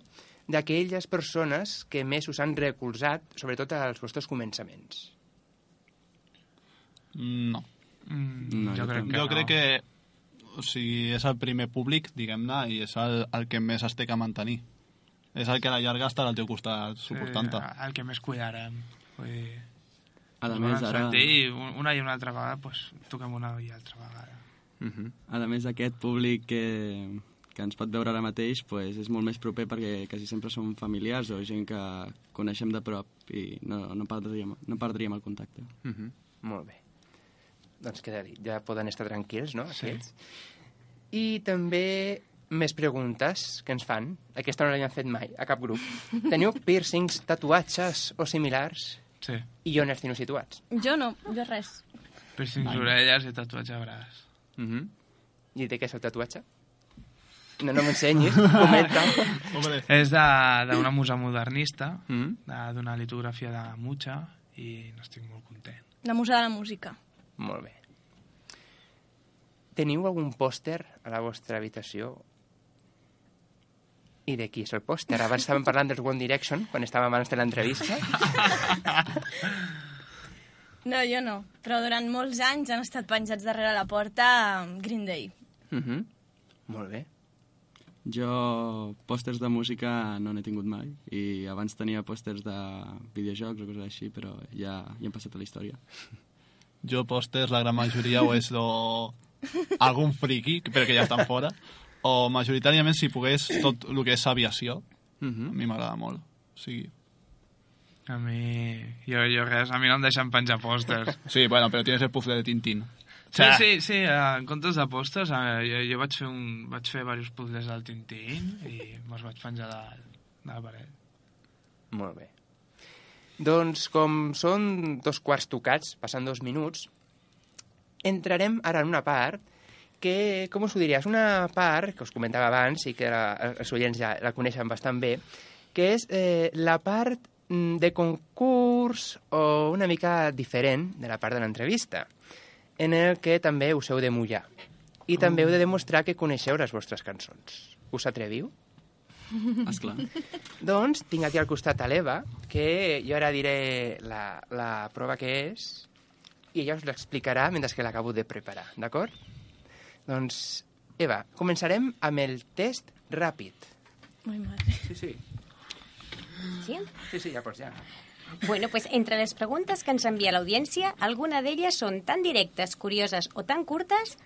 [SPEAKER 4] d'aquelles persones que més us han recolzat, sobretot als vostres començaments.
[SPEAKER 5] No.
[SPEAKER 7] Mm,
[SPEAKER 6] No,
[SPEAKER 7] jo
[SPEAKER 6] jo
[SPEAKER 7] crec que
[SPEAKER 5] jo
[SPEAKER 7] no.
[SPEAKER 5] crec que o sigui, és el primer públic, diguem-ne, i és el, el que més es té que mantenir. És el que a la llarga estarà al teu costat suportant-te.
[SPEAKER 7] Sí, el que més cuidarem. Vull dir,
[SPEAKER 6] A
[SPEAKER 7] ens
[SPEAKER 6] més, ara,
[SPEAKER 7] sentir i un- una i una altra vegada, pues, toquem una i altra vegada.
[SPEAKER 4] Uh -huh.
[SPEAKER 6] a més aquest públic que, que ens pot veure ara mateix pues, és molt més proper perquè quasi sempre són familiars o gent que coneixem de prop i no, no, perdríem, no perdríem el contacte.
[SPEAKER 4] Uh -huh. Molt bé. Doncs dit, ja poden estar tranquils, no,
[SPEAKER 7] Sí.
[SPEAKER 4] aquests? I també més preguntes que ens fan. Aquesta no l'havien fet mai, a cap grup. Teniu piercings, tatuatges o similars?
[SPEAKER 7] Sí.
[SPEAKER 4] I on els teniu situats?
[SPEAKER 3] Jo no, jo res.
[SPEAKER 7] Piercings d'orelles i tatuatge a braç.
[SPEAKER 4] Uh -huh. I de què és el tatuatge? No, no m'ensenyis, comenta.
[SPEAKER 7] És d'una musa modernista,
[SPEAKER 4] Mm?
[SPEAKER 7] de- d'una litografia de Mucha, i n'estic molt content.
[SPEAKER 3] La musa de la música.
[SPEAKER 4] Molt bé. Teniu algun pòster a la vostra habitació? I de qui és el pòster? Abans estàvem parlant dels One Direction, quan estàvem abans de l'entrevista.
[SPEAKER 3] No, jo no. Però durant molts anys han estat penjats darrere la porta Green Day.
[SPEAKER 4] Mhm. Molt bé.
[SPEAKER 6] Jo pòsters de música no n'he tingut mai i abans tenia pòsters de videojocs o coses així, però ja, ja hem passat a la història.
[SPEAKER 5] Jo pòsters, la gran majoria, o és lo... algun friki, però que ja estan fora, o majoritàriament, si pogués, tot el que és aviació, a
[SPEAKER 6] Mhm.
[SPEAKER 5] mi m'agrada molt. O sigui,
[SPEAKER 7] A mi... Jo, jo res, a mi no em deixen penjar pòsters.
[SPEAKER 5] sí, bueno, però tienes el puzzle de Tintín.
[SPEAKER 7] Sí, sí, sí, eh, en comptes de pòsters, eh, jo, jo vaig fer, un, vaig fer diversos puzzles del Tintín i me'ls vaig penjar de, de la paret.
[SPEAKER 4] Molt bé. Doncs com són dos quarts tocats, passant dos minuts, entrarem ara en una part que, com us ho diria, és una part que us comentava abans i que la, els oients ja la coneixen bastant bé, que és eh, la part mm, de concurs o una mica diferent de la part de l'entrevista, en el que també us heu de mullar. I també heu de demostrar que coneixeu les vostres cançons. Us atreviu?
[SPEAKER 6] Esclar.
[SPEAKER 4] Doncs tinc aquí al costat a l'Eva, que jo ara diré la, la prova que és i ella us l'explicarà mentre que l'acabo de preparar, d'acord? Doncs, Eva, començarem amb el test ràpid.
[SPEAKER 3] Ai, madre.
[SPEAKER 4] Sí, sí.
[SPEAKER 2] Sí?
[SPEAKER 4] Sí, sí, ja pots, ja.
[SPEAKER 2] Bueno, pues entre les preguntes que ens envia l'audiència, alguna d'elles són tan directes, curioses o tan curtes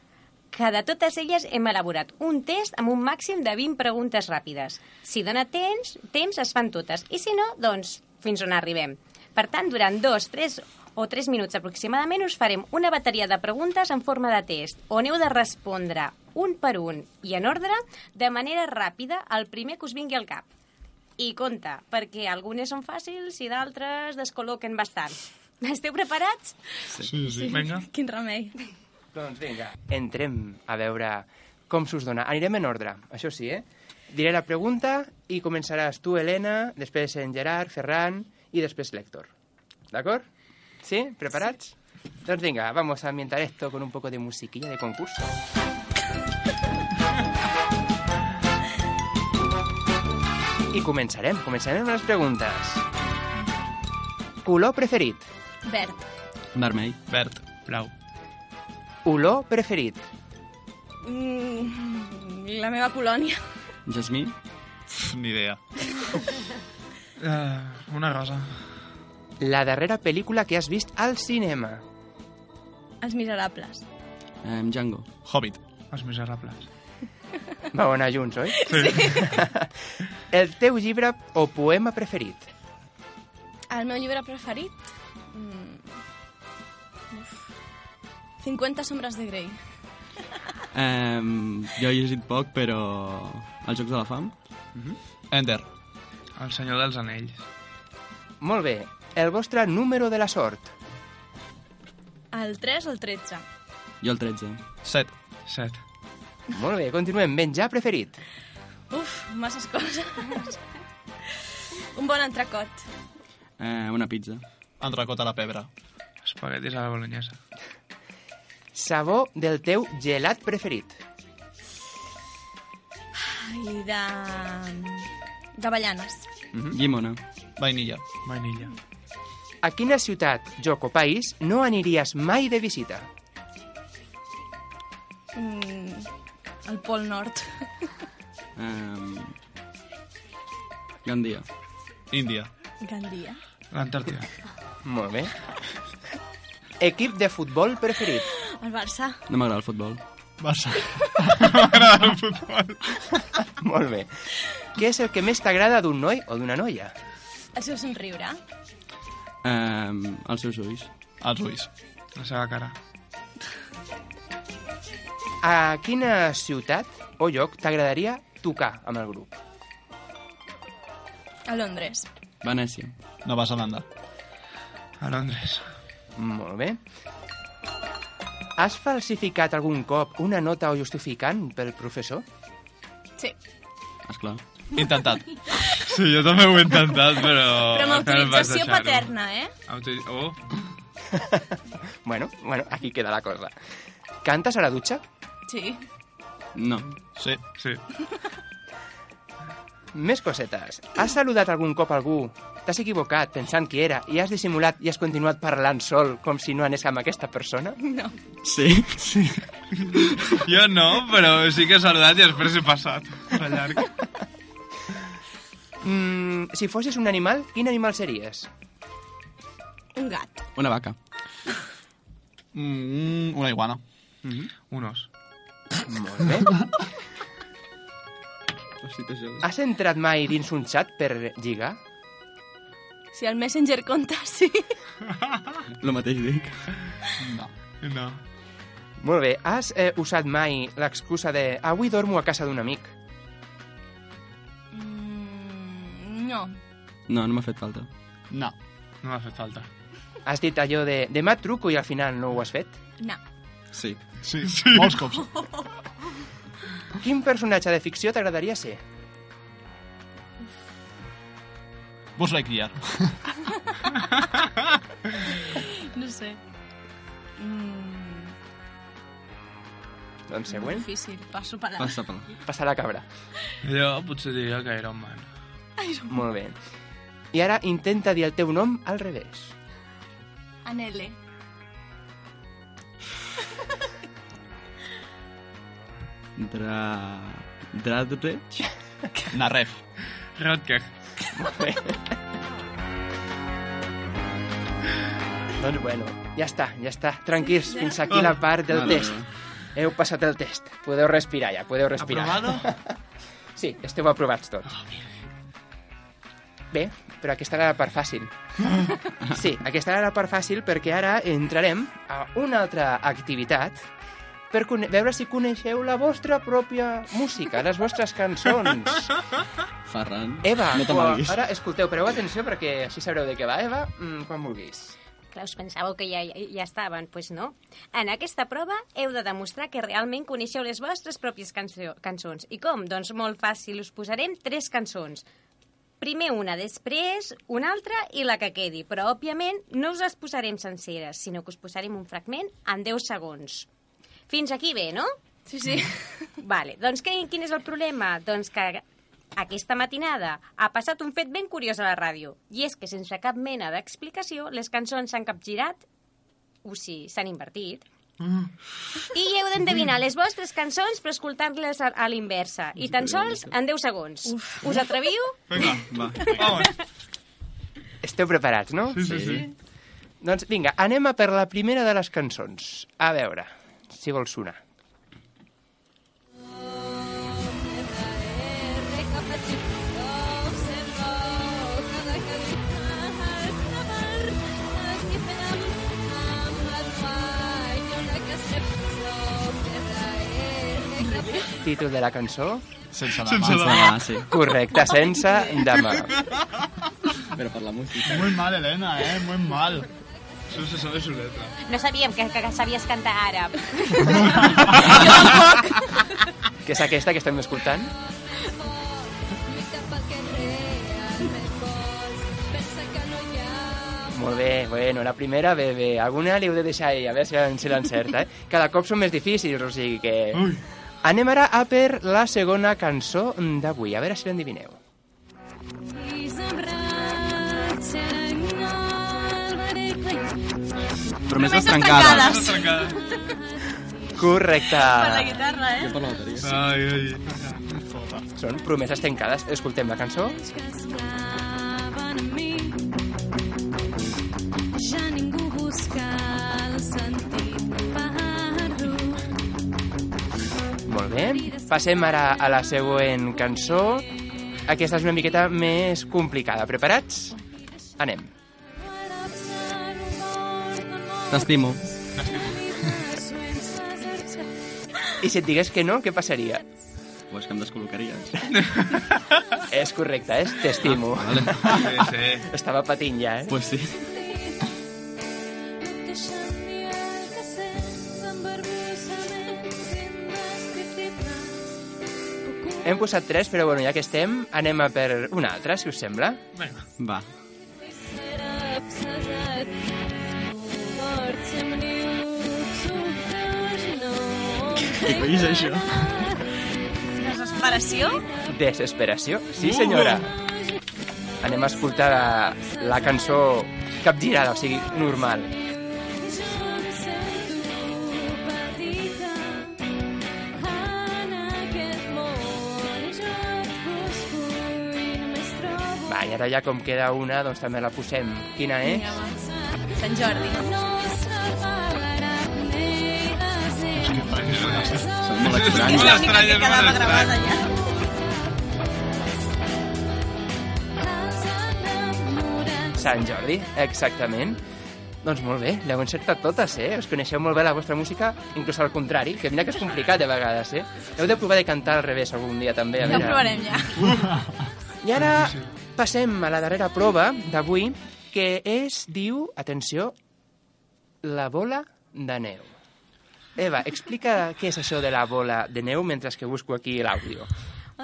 [SPEAKER 2] que de totes elles hem elaborat un test amb un màxim de 20 preguntes ràpides. Si dona temps, temps es fan totes, i si no, doncs fins on arribem. Per tant, durant dos, tres o tres minuts aproximadament us farem una bateria de preguntes en forma de test, on heu de respondre un per un i en ordre, de manera ràpida, el primer que us vingui al cap. I compte, perquè algunes són fàcils i d'altres descol·loquen bastant. Esteu preparats?
[SPEAKER 5] Sí, sí.
[SPEAKER 7] Vinga.
[SPEAKER 3] Quin remei.
[SPEAKER 4] Doncs vinga, entrem a veure com s'us dona. Anirem en ordre, això sí, eh? Diré la pregunta i començaràs tu, Helena, després en Gerard, Ferran i després l'Héctor. ¿D'acord? ¿Sí? ¿Preparados? Entonces venga, vamos a ambientar esto con un poco de musiquilla de concurso. I començarem, començarem amb les preguntes. Color preferit,
[SPEAKER 3] Verd.
[SPEAKER 6] Vermell.
[SPEAKER 5] Verd.
[SPEAKER 7] Blau.
[SPEAKER 4] Olor preferit,
[SPEAKER 3] Mm, la meva colònia.
[SPEAKER 6] Jasmí.
[SPEAKER 5] Ni idea.
[SPEAKER 7] Uh, una rosa.
[SPEAKER 4] la darrera pel·lícula que has vist al cinema,
[SPEAKER 3] Els miserables.
[SPEAKER 6] Eh, Django.
[SPEAKER 5] Hobbit.
[SPEAKER 7] Els miserables.
[SPEAKER 4] Vau anar junts, oi? Sí. El teu llibre o poema preferit,
[SPEAKER 3] El meu llibre preferit? Mm. Uf. 50 sombres de Grey.
[SPEAKER 6] Eh, jo he llegit poc, però... Els Jocs de la Fam?
[SPEAKER 5] Ender.
[SPEAKER 7] El senyor dels anells.
[SPEAKER 4] Molt bé. El vostre número de la sort.
[SPEAKER 3] El 3 o el 13?
[SPEAKER 6] Jo el 13.
[SPEAKER 5] Set.
[SPEAKER 7] Set.
[SPEAKER 4] Molt bé, continuem. Menjar preferit.
[SPEAKER 3] Uf, masses coses. Un bon entrecot.
[SPEAKER 6] Eh, una pizza.
[SPEAKER 5] Entrecot a la pebre.
[SPEAKER 7] Espaguetis a la bolognesa.
[SPEAKER 4] Sabor del teu gelat preferit.
[SPEAKER 3] I de... d'avellanes.
[SPEAKER 6] Llimona.
[SPEAKER 5] Vainilla.
[SPEAKER 7] Vainilla.
[SPEAKER 4] A quina ciutat, joc o país no aniries mai de visita?
[SPEAKER 3] Mm, el Pol Nord.
[SPEAKER 6] Eh, Gandia.
[SPEAKER 5] Índia.
[SPEAKER 3] Gandia.
[SPEAKER 7] L'Antàrtida.
[SPEAKER 4] Molt bé. Equip de futbol preferit.
[SPEAKER 3] El Barça.
[SPEAKER 6] No m'agrada el futbol.
[SPEAKER 5] Barça.
[SPEAKER 7] M'agrada el futbol.
[SPEAKER 4] Molt bé. Què és el que més t'agrada d'un noi o d'una noia?
[SPEAKER 3] El seu somriure.
[SPEAKER 6] Eh, els seus ulls.
[SPEAKER 5] Els ulls.
[SPEAKER 7] La seva cara.
[SPEAKER 4] A quina ciutat o lloc t'agradaria tocar amb el grup?
[SPEAKER 3] A Londres.
[SPEAKER 6] Venècia.
[SPEAKER 5] Nova Zelanda.
[SPEAKER 7] A Londres.
[SPEAKER 4] Molt bé. Has falsificat algun cop una nota o justificant pel professor?
[SPEAKER 3] Sí.
[SPEAKER 6] Esclar.
[SPEAKER 5] Intentat.
[SPEAKER 7] Sí, jo també ho he intentat, però...
[SPEAKER 3] Però amb autorització paterna, eh?
[SPEAKER 7] Autori... Oh,
[SPEAKER 4] Bueno, bueno, aquí queda la cosa. Cantes a la dutxa?
[SPEAKER 3] Sí.
[SPEAKER 6] No.
[SPEAKER 5] Sí.
[SPEAKER 7] sí.
[SPEAKER 4] més cosetes. Has saludat algun cop algú, t'has equivocat pensant qui era i has dissimulat i has continuat parlant sol com si no anés amb aquesta persona?
[SPEAKER 3] No.
[SPEAKER 6] Sí?
[SPEAKER 5] Sí.
[SPEAKER 7] Jo no, però sí que he saludat i després he passat. De llarg.
[SPEAKER 4] Mm, si fossis un animal, quin animal series?
[SPEAKER 3] Un gat.
[SPEAKER 6] Una vaca.
[SPEAKER 5] Mm, una iguana.
[SPEAKER 7] Un os.
[SPEAKER 4] Molt bé. Has entrat mai dins un xat per lligar?
[SPEAKER 3] Si el Messenger compta, sí.
[SPEAKER 6] Lo mateix dic.
[SPEAKER 5] No.
[SPEAKER 7] No.
[SPEAKER 4] Molt bé. Has eh, usat mai l'excusa de avui dormo a casa d'un amic?
[SPEAKER 3] Mm, no.
[SPEAKER 6] No, no m'ha fet falta.
[SPEAKER 5] No.
[SPEAKER 7] No m'ha fet falta.
[SPEAKER 4] Has dit allò de demà truco i al final no ho has fet?
[SPEAKER 3] No.
[SPEAKER 6] Sí.
[SPEAKER 5] Sí, sí. molts cops.
[SPEAKER 4] Quin personatge de ficció t'agradaria ser?
[SPEAKER 5] Buzz Lightyear.
[SPEAKER 3] No sé. Mm,
[SPEAKER 4] Doncs següent.
[SPEAKER 3] difícil. Passo per
[SPEAKER 6] Passa per
[SPEAKER 4] Passa la cabra.
[SPEAKER 7] Jo potser diria que Iron Man.
[SPEAKER 4] Molt bé. I ara intenta dir el teu nom al revés.
[SPEAKER 3] Anele.
[SPEAKER 6] Dra... Dradrech?
[SPEAKER 5] Narref.
[SPEAKER 7] Rotker.
[SPEAKER 4] Doncs bueno, ja està, ja està. Tranquils, fins aquí la part del
[SPEAKER 6] Vale,
[SPEAKER 4] test.
[SPEAKER 6] vale.
[SPEAKER 4] Heu passat el test. Podeu respirar ja, podeu respirar.
[SPEAKER 7] Aprovado?
[SPEAKER 4] Sí, esteu aprovats tots. Bé, però aquesta era la part fàcil. Sí, aquesta era la part fàcil perquè ara entrarem a una altra activitat per veure si coneixeu la vostra pròpia música, les vostres cançons.
[SPEAKER 6] Ferran.
[SPEAKER 4] Eva,
[SPEAKER 6] no t'amaguis.
[SPEAKER 4] ara escolteu, preu atenció perquè així sabreu de què va. Eva, mm, quan vulguis.
[SPEAKER 2] Clar, us pensàveu que ja, ja, ja estaven, doncs pues no. En aquesta prova heu de demostrar que realment coneixeu les vostres pròpies cançó, cançons. I com? Doncs molt fàcil, us posarem tres cançons. Primer una, després una altra i la que quedi. Però, òbviament, no us les posarem senceres, sinó que us posarem un fragment en 10 segons. Fins aquí bé, no?
[SPEAKER 3] Sí, sí.
[SPEAKER 2] Vale, doncs què, quin és el problema? Doncs que aquesta matinada ha passat un fet ben curiós a la ràdio, i és que sense cap mena d'explicació les cançons s'han capgirat, o sigui, s'han invertit, i heu d'endevinar les vostres cançons però escoltant-les a, a l'inversa, i tan sols en 10 segons. Uf. Us atreviu?
[SPEAKER 7] Vinga,
[SPEAKER 6] Va.
[SPEAKER 7] vamos.
[SPEAKER 4] Esteu preparats, no?
[SPEAKER 7] Sí, sí, sí.
[SPEAKER 4] Doncs vinga, anem a per la primera de les cançons. A veure, si vols sonar. Títol de la cançó?
[SPEAKER 5] Sense la
[SPEAKER 7] Sense
[SPEAKER 5] mà.
[SPEAKER 7] la-
[SPEAKER 6] Ah, sí.
[SPEAKER 4] Correcte, sense demà.
[SPEAKER 6] Però per la música.
[SPEAKER 5] Muy mal, Elena, eh? Muy mal.
[SPEAKER 7] Això se letra.
[SPEAKER 2] No sabíem que, que, que sabies cantar àrab.
[SPEAKER 4] Que és aquesta que estem escoltant? Molt bé, bueno, la primera, bé, bé. Alguna li heu de deixar a ella, a veure si, si l'encerta, eh? Cada cop són més difícils, o sigui que...
[SPEAKER 7] Ui.
[SPEAKER 4] Anem ara a per la segona cançó d'avui, a veure si l'endivineu.
[SPEAKER 6] Promeses
[SPEAKER 3] trencades.
[SPEAKER 6] trencades.
[SPEAKER 7] Està trencada.
[SPEAKER 4] Correcte.
[SPEAKER 3] Per la guitarra, eh?
[SPEAKER 6] Jo per la bateria.
[SPEAKER 7] Ai, ai.
[SPEAKER 4] Són promeses tancades. Escoltem la cançó.
[SPEAKER 8] Ja ningú busca el sentit.
[SPEAKER 4] Molt bé. Passem ara a la següent cançó. Aquesta és una miqueta més complicada. Preparats? Anem.
[SPEAKER 6] T'estimo.
[SPEAKER 4] I si et digués que no, què passaria?
[SPEAKER 6] Pues que em descol·locaries.
[SPEAKER 4] És correcte, és t'estimo.
[SPEAKER 6] Vale.
[SPEAKER 7] Sí, sí.
[SPEAKER 4] Estava patint ja, eh?
[SPEAKER 6] Pues sí.
[SPEAKER 4] Hem posat tres, però bueno, ja que estem, anem a per una altra, si us sembla.
[SPEAKER 7] Vinga.
[SPEAKER 6] Va. Coi és això?
[SPEAKER 3] Desesperació?
[SPEAKER 4] Desesperació? Sí, senyora. Anem a escoltar la, la cançó capgirada, o sigui, normal. Va, i ara ja com queda una, doncs també la posem. Quina és?
[SPEAKER 3] Sant Jordi.
[SPEAKER 6] Són molt
[SPEAKER 7] És
[SPEAKER 6] estranys.
[SPEAKER 7] molt estrany, és molt estrany.
[SPEAKER 3] allà.
[SPEAKER 4] Sant Jordi, exactament. Doncs molt bé, l'heu encertat totes, eh? Us coneixeu molt bé la vostra música, inclús al contrari, que mira que és complicat de vegades, eh? Heu de provar de cantar al revés algun dia també. A
[SPEAKER 3] Ja ho provarem, ja.
[SPEAKER 4] I ara passem a la darrera prova d'avui, que es diu, atenció, la bola de neu. Eva, explica què és això de la bola de neu mentre que busco aquí l'àudio.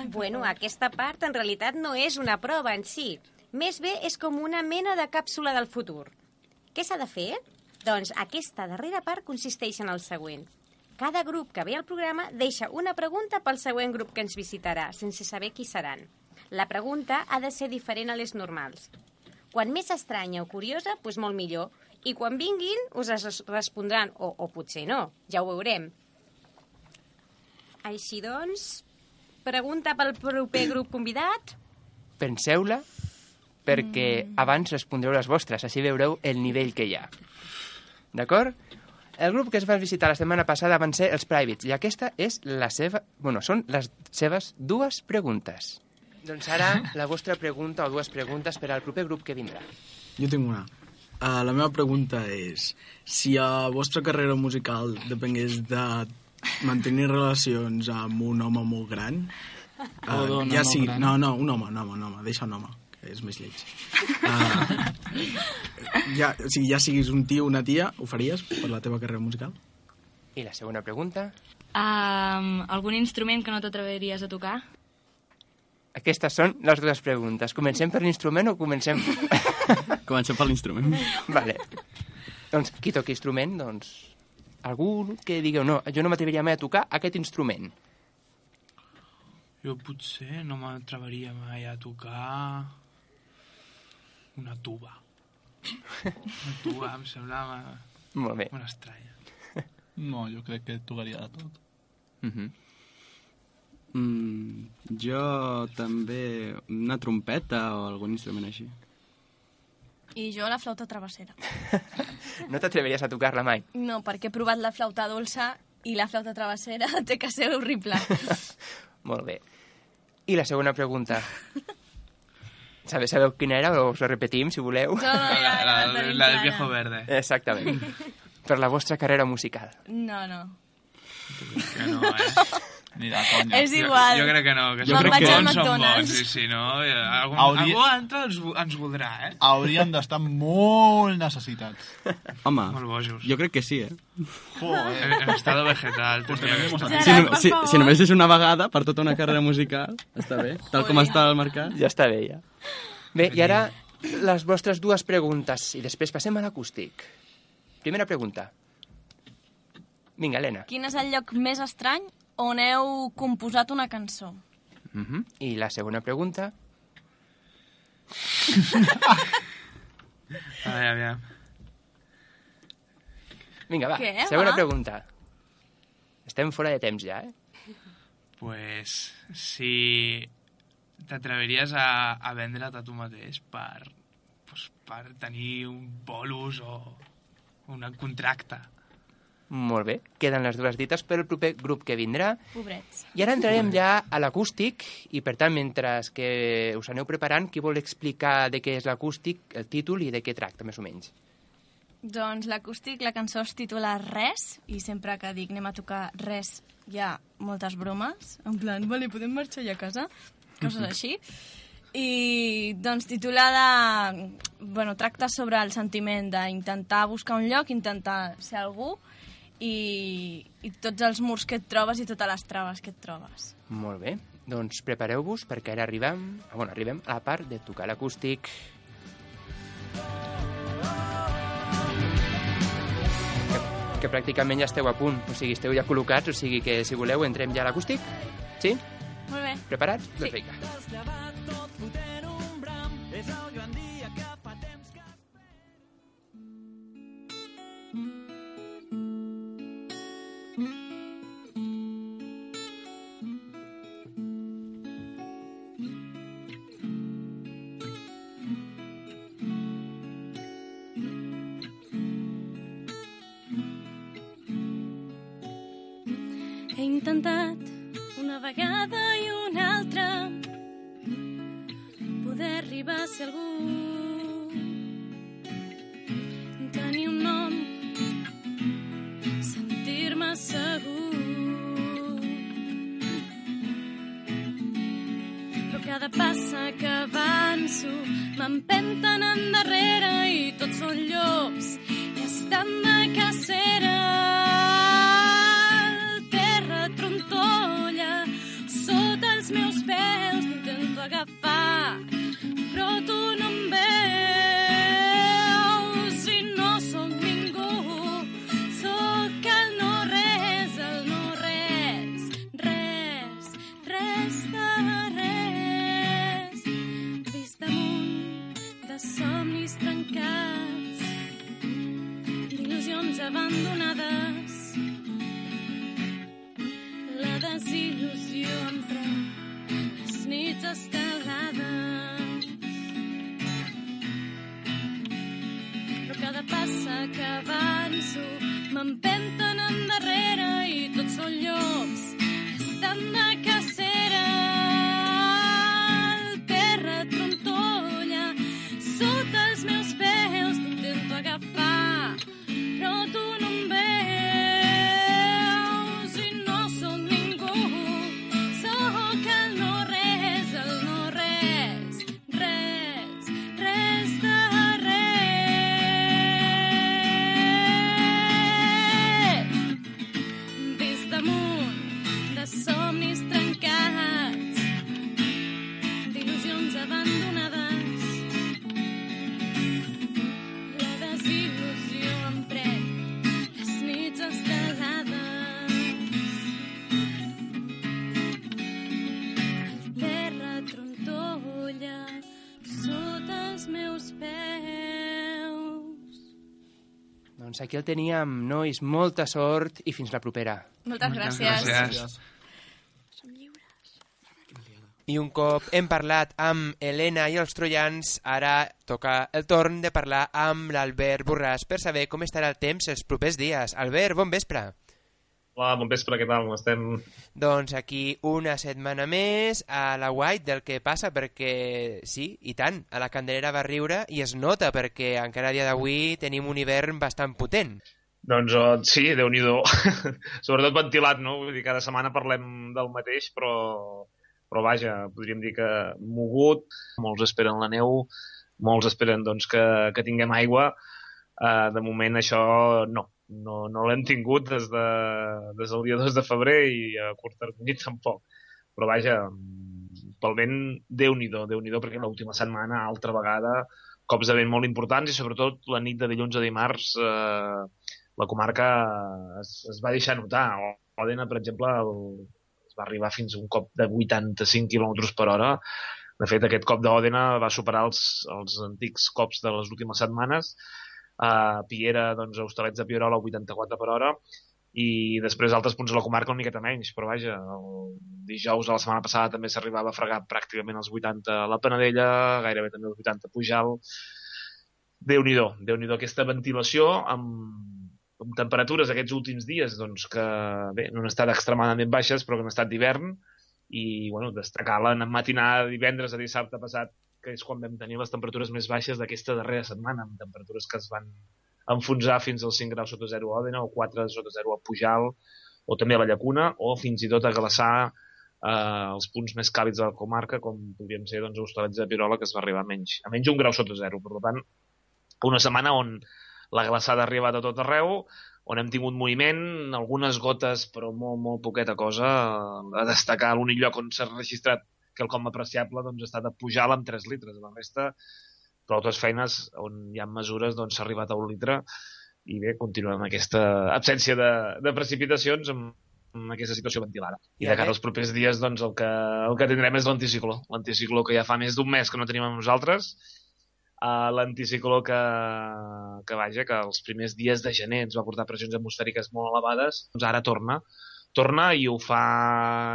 [SPEAKER 2] Bueno, aquesta part en realitat no és una prova en si. Més bé és com una mena de càpsula del futur. Què s'ha de fer? Doncs aquesta darrera part consisteix en el següent. Cada grup que ve al programa deixa una pregunta pel següent grup que ens visitarà, sense saber qui seran. La pregunta ha de ser diferent a les normals. Quan més estranya o curiosa, doncs molt millor. I quan vinguin, us es respondran, o, o potser no, ja ho veurem. Així doncs, pregunta pel proper grup convidat.
[SPEAKER 4] Penseu-la, perquè abans respondreu les vostres, així veureu el nivell que hi ha. D'acord? El grup que es va visitar la setmana passada van ser els Privates, i aquesta és la seva... Bueno, són les seves dues preguntes. Doncs ara, la vostra pregunta o dues preguntes per al proper grup que vindrà.
[SPEAKER 9] Jo tinc una. Uh, la meva pregunta és, si la vostra carrera musical depengués de mantenir relacions amb un home molt gran, uh,
[SPEAKER 5] O dona
[SPEAKER 9] ja
[SPEAKER 5] molt
[SPEAKER 9] sigui,
[SPEAKER 5] gran.
[SPEAKER 9] no, no, un home, un home, un home, deixa un home, que és més lleig. Uh, ja, o sigui, ja siguis un tio o una tia, ho faries per la teva carrera musical?
[SPEAKER 4] I la segona pregunta?
[SPEAKER 10] Um, algun instrument que no t'atreviries a tocar?
[SPEAKER 4] Aquestes són les dues preguntes. Comencem per l'instrument o comencem...
[SPEAKER 6] Comencem per l'instrument.
[SPEAKER 4] vale. Doncs qui toqui instrument, doncs... Algú que digueu, no, jo no m'atreviria mai a tocar aquest instrument.
[SPEAKER 7] Jo potser no m'atreveria mai a tocar una tuba. Una tuba em sembla
[SPEAKER 4] Molt bé.
[SPEAKER 7] molt estranya.
[SPEAKER 5] No, jo crec que tocaria de tot.
[SPEAKER 4] Uh -huh.
[SPEAKER 6] Mm, jo també una trompeta o algun instrument així.
[SPEAKER 3] I jo la flauta travessera.
[SPEAKER 4] No t'atreviries a tocar-la mai.
[SPEAKER 3] No, perquè he provat la flauta dolça i la flauta travessera té que ser horrible.
[SPEAKER 4] Molt bé. I la segona pregunta. Sabeu, sabeu quina era o us la repetim, si voleu?
[SPEAKER 3] No, no, ja, ja,
[SPEAKER 7] La,
[SPEAKER 3] la, tenim
[SPEAKER 7] la del viejo verde.
[SPEAKER 4] Exactament. Per la vostra carrera musical.
[SPEAKER 3] No, no.
[SPEAKER 7] Que no, eh?
[SPEAKER 5] Ni de conya.
[SPEAKER 3] És igual.
[SPEAKER 7] Jo, jo crec que no, que
[SPEAKER 6] Jo crec que-
[SPEAKER 7] bons, són bons, sí, sí, no? Algun,
[SPEAKER 5] Hauria-
[SPEAKER 7] Algú altre ens, ens voldrà, eh?
[SPEAKER 5] Haurien d'estar molt necessitats.
[SPEAKER 6] Home,
[SPEAKER 7] Molt bojos.
[SPEAKER 6] jo crec que sí, eh?
[SPEAKER 5] Joder.
[SPEAKER 7] En, en estado vegetal.
[SPEAKER 6] Si, no, si, si només és una vegada per tota una carrera musical, està bé, tal com està al mercat.
[SPEAKER 4] Ja està bé, ja. Bé, i ara les vostres dues preguntes i després passem a l'acústic. Primera pregunta. Vinga, Helena.
[SPEAKER 3] Quin és el lloc més estrany on heu composat una cançó?
[SPEAKER 4] Uh -huh. I la segona pregunta.
[SPEAKER 7] Aviam, aviam.
[SPEAKER 4] Vinga, va.
[SPEAKER 3] Què,
[SPEAKER 4] segona
[SPEAKER 3] va?
[SPEAKER 4] pregunta. Estem fora de temps ja, eh?
[SPEAKER 7] Pues, si t'atreviries a, a vendre't a tu mateix per, pues, per tenir un bolus o un contracte.
[SPEAKER 4] Molt bé. Queden les dues dites per al proper grup que vindrà.
[SPEAKER 3] Pobrets.
[SPEAKER 4] I ara entrarem ja a l'acústic i, per tant, mentre que us aneu preparant, qui vol explicar de què és l'acústic, el títol i de què tracta, més o menys?
[SPEAKER 3] Doncs l'acústic, la cançó es titula Res, i sempre que dic anem a tocar res hi ha moltes bromes, en plan, vale, podem marxar ja a casa? Coses així. I, doncs, titulada... Bueno, tracta sobre el sentiment d'intentar buscar un lloc, intentar ser algú, i, i tots els murs que et trobes i totes les traves que et trobes.
[SPEAKER 4] Molt bé. Doncs prepareu-vos perquè ara arribem, ah, bueno, arribem a la part de tocar l'acústic. Que, que pràcticament ja esteu a punt, o sigui, esteu ja col·locats, o sigui que si voleu entrem ja a l'acústic. Sí?
[SPEAKER 3] Molt bé.
[SPEAKER 4] Preparats?
[SPEAKER 3] Sí.
[SPEAKER 4] Doncs
[SPEAKER 11] intentat una vegada i una altra poder arribar a ser algú. Tenir un nom, sentir-me segur. Però cada passa que avanço m'empenten endarrere i tots són llops i estan de cacera. Que avanço m'empenten endarrere i tots són llops. Estan de
[SPEAKER 4] Doncs aquí el teníem, nois. Molta sort i fins la propera.
[SPEAKER 3] Moltes gràcies.
[SPEAKER 7] gràcies.
[SPEAKER 4] I un cop hem parlat amb Helena i els troians, ara toca el torn de parlar amb l'Albert Borràs per saber com estarà el temps els propers dies. Albert, bon vespre.
[SPEAKER 12] Hola, bon vespre, què tal? Com estem?
[SPEAKER 4] Doncs aquí una setmana més a la White del que passa perquè sí, i tant, a la Candelera va riure i es nota perquè encara a dia d'avui tenim un hivern bastant potent.
[SPEAKER 12] Doncs oh, sí, déu nhi Sobretot ventilat, no? Vull dir, cada setmana parlem del mateix, però, però vaja, podríem dir que mogut, molts esperen la neu, molts esperen doncs, que, que tinguem aigua. Uh, de moment això no, no, no l'hem tingut des, de, des del dia 2 de febrer i a curt termini tampoc. Però vaja, pel vent, déu nhi déu perquè l'última setmana, altra vegada, cops de vent molt importants i sobretot la nit de dilluns a dimarts eh, la comarca es, es va deixar notar. Òdena, per exemple, el, es va arribar fins a un cop de 85 km per hora. De fet, aquest cop d'Òdena va superar els, els antics cops de les últimes setmanes. A Piera, doncs, a Hostalets de Pierola, 84 per hora i després altres punts de la comarca una miqueta menys, però vaja, el dijous de la setmana passada també s'arribava a fregar pràcticament els 80 a la Panadella, gairebé també els 80 a Pujal. Déu-n'hi-do, déu nhi déu aquesta ventilació amb, amb temperatures aquests últims dies doncs, que bé, no han estat extremadament baixes però que han estat d'hivern i bueno, destacar la matinada de divendres a dissabte passat que és quan vam tenir les temperatures més baixes d'aquesta darrera setmana, amb temperatures que es van enfonsar fins als 5 graus sota 0 a Òdena o 4 sota 0 a Pujal o també a la Llacuna o fins i tot a glaçar eh, els punts més càlids de la comarca com podríem ser doncs, a Hostalets de Pirola que es va arribar a menys, a menys un grau sota 0 per tant, una setmana on la glaçada ha arribat a tot arreu on hem tingut moviment, algunes gotes però molt, molt poqueta cosa a destacar l'únic lloc on s'ha registrat que el com apreciable doncs, ha estat a pujar amb 3 litres. La resta, per altres feines on hi ha mesures, doncs s'ha arribat a un litre i bé, continuem amb aquesta absència de, de precipitacions amb amb aquesta situació ventilada. I
[SPEAKER 4] I
[SPEAKER 12] de cara als propers dies, doncs, el que, el que tindrem és l'anticicló. L'anticicló que ja fa més d'un mes que no tenim amb nosaltres. Uh, l'anticicló que, que, vaja, que els primers dies de gener ens va portar pressions atmosfèriques molt elevades, doncs ara torna. Torna i ho fa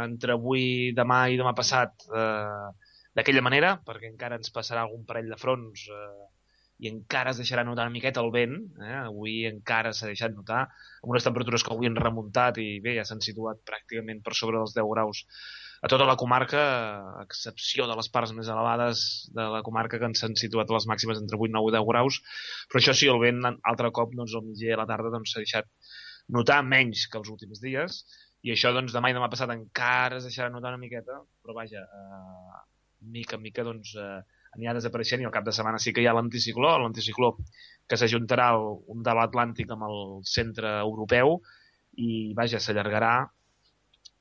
[SPEAKER 12] entre avui, demà i demà passat eh, d'aquella manera, perquè encara ens passarà algun parell de fronts eh, i encara es deixarà notar una miqueta el vent, eh? avui encara s'ha deixat notar, amb unes temperatures que avui han remuntat i bé, ja s'han situat pràcticament per sobre dels 10 graus a tota la comarca, a excepció de les parts més elevades de la comarca que ens han situat les màximes entre 8, 9 i 10 graus, però això sí, el vent altre cop doncs, al migdia a la tarda doncs, s'ha deixat notar menys que els últims dies, i això doncs, demà i demà passat encara es deixarà notar una miqueta, però vaja, eh, mica en mica doncs, eh, anirà desapareixent i al cap de setmana sí que hi ha l'anticicló, l'anticicló que s'ajuntarà un de l'Atlàntic amb el centre europeu i vaja, s'allargarà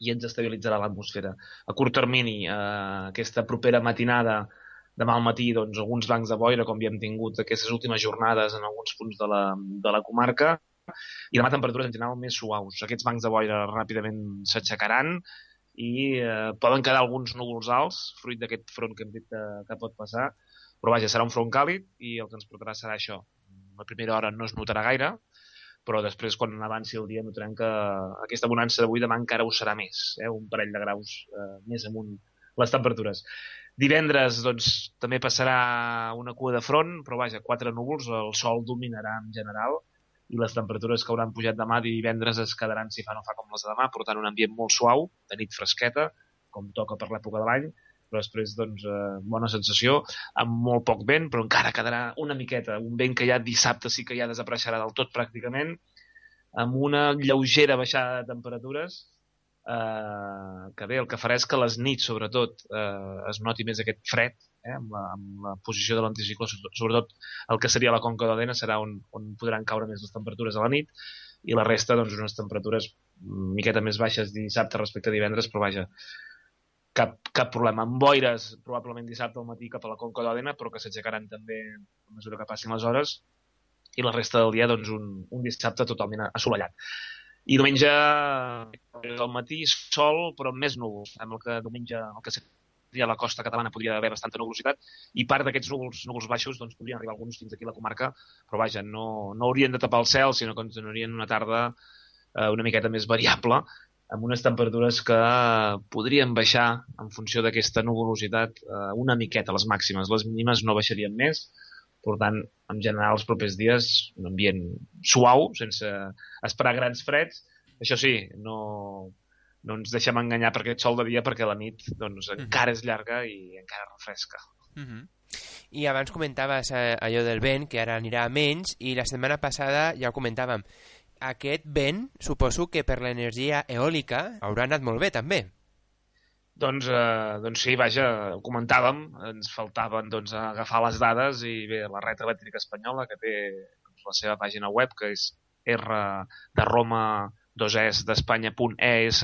[SPEAKER 12] i ens estabilitzarà l'atmosfera. A curt termini, eh, aquesta propera matinada demà al matí, doncs, alguns bancs de boira, com ja hem tingut aquestes últimes jornades en alguns punts de la, de la comarca, i demà temperatures en general més suaus. Aquests bancs de boira ràpidament s'aixecaran i eh, poden quedar alguns núvols alts, fruit d'aquest front que hem dit que, que pot passar, però vaja, serà un front càlid i el que ens portarà serà això. La primera hora no es notarà gaire, però després, quan avanci el dia, notarem que aquesta bonança d'avui demà encara ho serà més, eh? un parell de graus eh, més amunt les temperatures. Divendres, doncs, també passarà una cua de front, però vaja, quatre núvols, el sol dominarà en general, i les temperatures que hauran pujat demà divendres es quedaran, si fa no fa com les de demà, portant un ambient molt suau, de nit fresqueta, com toca per l'època de l'any, però després, doncs, eh, bona sensació, amb molt poc vent, però encara quedarà una miqueta, un vent que ja dissabte sí que ja desapareixerà del tot pràcticament, amb una lleugera baixada de temperatures, eh, que bé, el que farà és que les nits, sobretot, eh, es noti més aquest fred, eh, amb, la, amb la posició de l'anticicló, sobretot el que seria la conca d'Odena serà on, on podran caure més les temperatures a la nit, i la resta, doncs, unes temperatures miqueta més baixes dissabte respecte a divendres, però vaja, cap, cap problema. Amb boires, probablement dissabte al matí cap a la Conca d'Òdena, però que s'aixecaran també a mesura que passin les hores, i la resta del dia, doncs, un, un dissabte totalment assolellat. I diumenge, al matí, sol, però amb més núvols. Sembla que diumenge, el que seria la costa catalana, podria haver bastanta nuvolositat, i part d'aquests núvols, núvols baixos, doncs, podrien arribar alguns fins aquí a la comarca, però vaja, no, no haurien de tapar el cel, sinó que ens donarien una tarda eh, una miqueta més variable, amb unes temperatures que podrien baixar en funció d'aquesta nuvolositat eh, una miqueta les màximes. Les mínimes no baixarien més, per tant, en general, els propers dies, un ambient suau, sense esperar grans freds. Això sí, no, no ens deixem enganyar per aquest sol de dia perquè la nit doncs, encara és llarga i encara refresca.
[SPEAKER 4] Uh -huh. I abans comentaves eh, allò del vent, que ara anirà a menys, i la setmana passada ja ho comentàvem. Aquest vent, suposo que per l'energia eòlica haurà anat molt bé, també.
[SPEAKER 12] Doncs, eh, doncs sí, vaja, ho comentàvem, ens faltaven doncs, agafar les dades i bé, la red elèctrica espanyola que té doncs, la seva pàgina web que és R de Roma 2es d'Espanya.es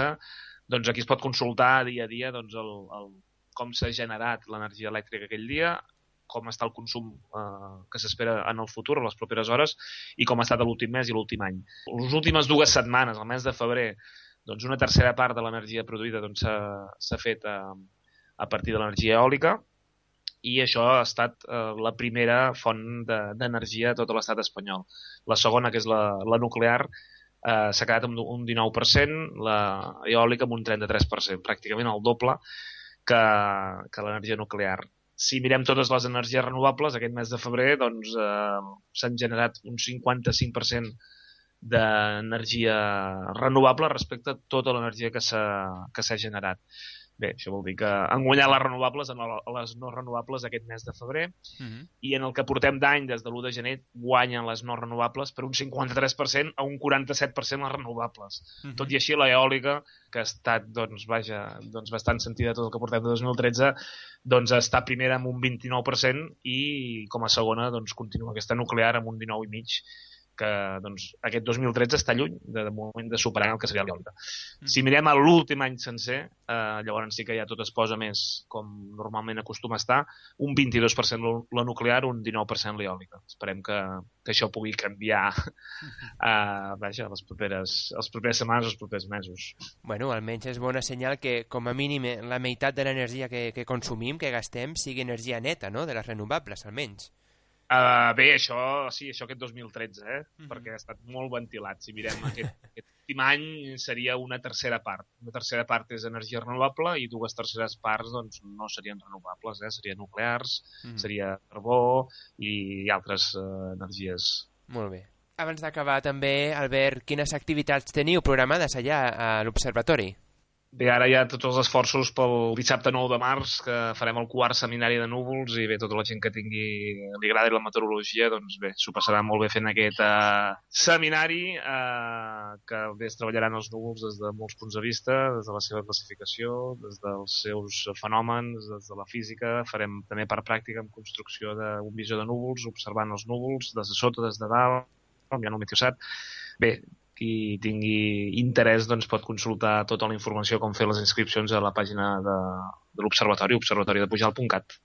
[SPEAKER 12] doncs aquí es pot consultar dia a dia doncs, el, el, com s'ha generat l'energia elèctrica aquell dia, com està el consum eh, que s'espera en el futur, a les properes hores, i com ha estat l'últim mes i l'últim any. Les últimes dues setmanes, el mes de febrer, doncs una tercera part de l'energia produïda doncs, s'ha doncs, fet a, a partir de l'energia eòlica i això ha estat eh, la primera font d'energia de, a tot l'estat espanyol. La segona, que és la, la nuclear, eh, s'ha quedat amb un 19%, la eòlica amb un 33%, pràcticament el doble que, que l'energia nuclear. Si mirem totes les energies renovables, aquest mes de febrer doncs, eh, generat un 55% d'energia renovable respecte a tota l'energia que s'ha generat. Bé, això vol dir que han guanyat les renovables en les no renovables aquest mes de febrer
[SPEAKER 4] Uh -huh.
[SPEAKER 12] i en el que portem d'any, des de l'1 de gener, guanyen les no renovables per un 53% a un 47% les renovables. Uh -huh. Tot i així, l'eòlica, que ha estat, doncs, vaja, doncs bastant sentida tot el que portem de 2013, doncs està primera amb un 29% i com a segona doncs, continua aquesta nuclear amb un 19,5% que doncs, aquest 2013 està lluny de, de moment de superar el que seria l'eòlica. Si mirem a l'últim any sencer, eh, llavors sí que ja tot es posa més com normalment acostuma a estar, un 22% la nuclear, un 19% l'eòlica. Esperem que, que això pugui canviar eh, vaja, les properes, les properes setmanes, els propers mesos.
[SPEAKER 4] Bueno, almenys és bona senyal que, com a mínim, la meitat de l'energia que, que consumim, que gastem, sigui energia neta, no?, de les renovables, almenys.
[SPEAKER 12] Uh, bé, això, sí, això aquest 2013, eh? Mm -hmm. perquè ha estat molt ventilat. Si mirem aquest, aquest últim any seria una tercera part. Una tercera part és energia renovable i dues terceres parts doncs, no serien renovables, eh? serien nuclears, mm -hmm. seria carbó i, altres uh, energies.
[SPEAKER 4] Molt bé. Abans d'acabar també, Albert, quines activitats teniu programades allà a l'Observatori?
[SPEAKER 12] Bé, ara hi ha tots els esforços pel dissabte 9 de març, que farem el quart seminari de núvols, i bé, tota la gent que tingui, li agradi la meteorologia, doncs bé, s'ho passarà molt bé fent aquest uh, seminari, uh, que bé, es treballaran els núvols des de molts punts de vista, des de la seva classificació, des dels seus fenòmens, des de la física, farem també per pràctica amb construcció d'un visor de núvols, observant els núvols, des de sota, des de dalt, enviant un meteosat. Bé, qui tingui interès doncs, pot consultar tota la informació com fer les inscripcions a la pàgina de, de l'Observatori, observatoriodepujal.cat.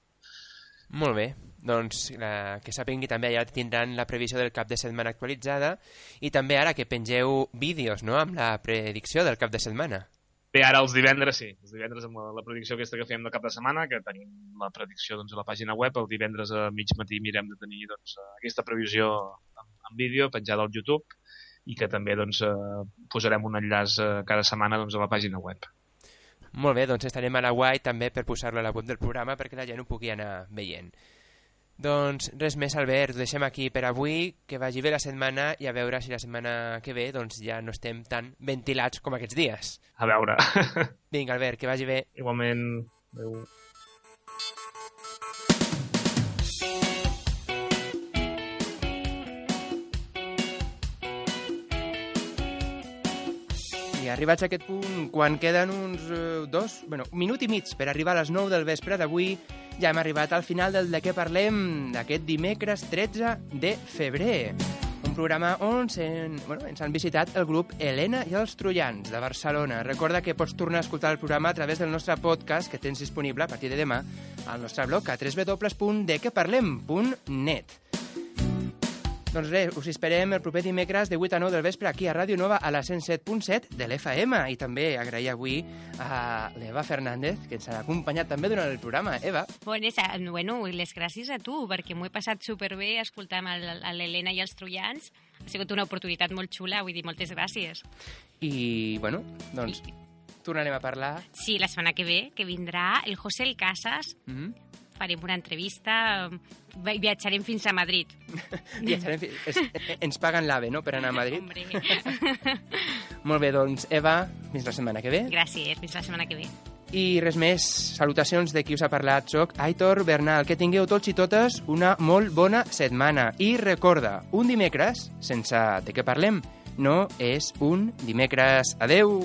[SPEAKER 4] Molt bé, doncs la, que sapengui també allà tindran la previsió del cap de setmana actualitzada i també ara que pengeu vídeos no? amb la predicció del cap de setmana.
[SPEAKER 12] Bé, ara els divendres sí, els divendres amb la, la predicció aquesta que fem de cap de setmana, que tenim la predicció doncs, a la pàgina web, el divendres a mig matí mirem de tenir doncs, aquesta previsió en, en vídeo penjada al YouTube i que també doncs, eh, posarem un enllaç eh, cada setmana doncs, a la pàgina web.
[SPEAKER 4] Molt bé, doncs estarem a la guai també per posar-lo a la web del programa perquè la gent ho pugui anar veient. Doncs res més, Albert, ho deixem aquí per avui, que vagi bé la setmana i a veure si la setmana que ve doncs, ja no estem tan ventilats com aquests dies.
[SPEAKER 12] A veure.
[SPEAKER 4] Vinga, Albert, que vagi bé.
[SPEAKER 12] Igualment. Adéu.
[SPEAKER 4] Arribats a aquest punt, quan queden uns eh, dos, bueno, un minut i mig per arribar a les 9 del vespre d'avui, ja hem arribat al final del De què parlem d'aquest dimecres 13 de febrer. Un programa on sen, bueno, ens han visitat el grup Helena i els Troians de Barcelona. Recorda que pots tornar a escoltar el programa a través del nostre podcast que tens disponible a partir de demà al nostre blog a www.dequeparlem.net. Doncs res, us esperem el proper dimecres de 8 a 9 del vespre aquí a Ràdio Nova a la 107.7 de l'FM i també agrair avui a l'Eva Fernández que ens ha acompanyat també durant el programa. Eva.
[SPEAKER 2] Bones, bueno, les gràcies a tu perquè m'ho he passat superbé escoltant l'Helena i els Troians. Ha sigut una oportunitat molt xula, vull dir, moltes gràcies.
[SPEAKER 4] I, bueno, doncs I... tornarem a parlar.
[SPEAKER 2] Sí, la setmana que ve, que vindrà el José El Casas, mm -hmm farem una entrevista, viatjarem fins a Madrid.
[SPEAKER 4] viatjarem fins... Es, ens paguen l'AVE, no?, per anar a Madrid. Molt bé, doncs, Eva, fins la setmana que ve.
[SPEAKER 2] Gràcies, fins la setmana que ve.
[SPEAKER 4] I res més, salutacions de qui us ha parlat. Soc Aitor Bernal. Que tingueu tots i totes una molt bona setmana. I recorda, un dimecres, sense de què parlem, no és un dimecres. Adeu!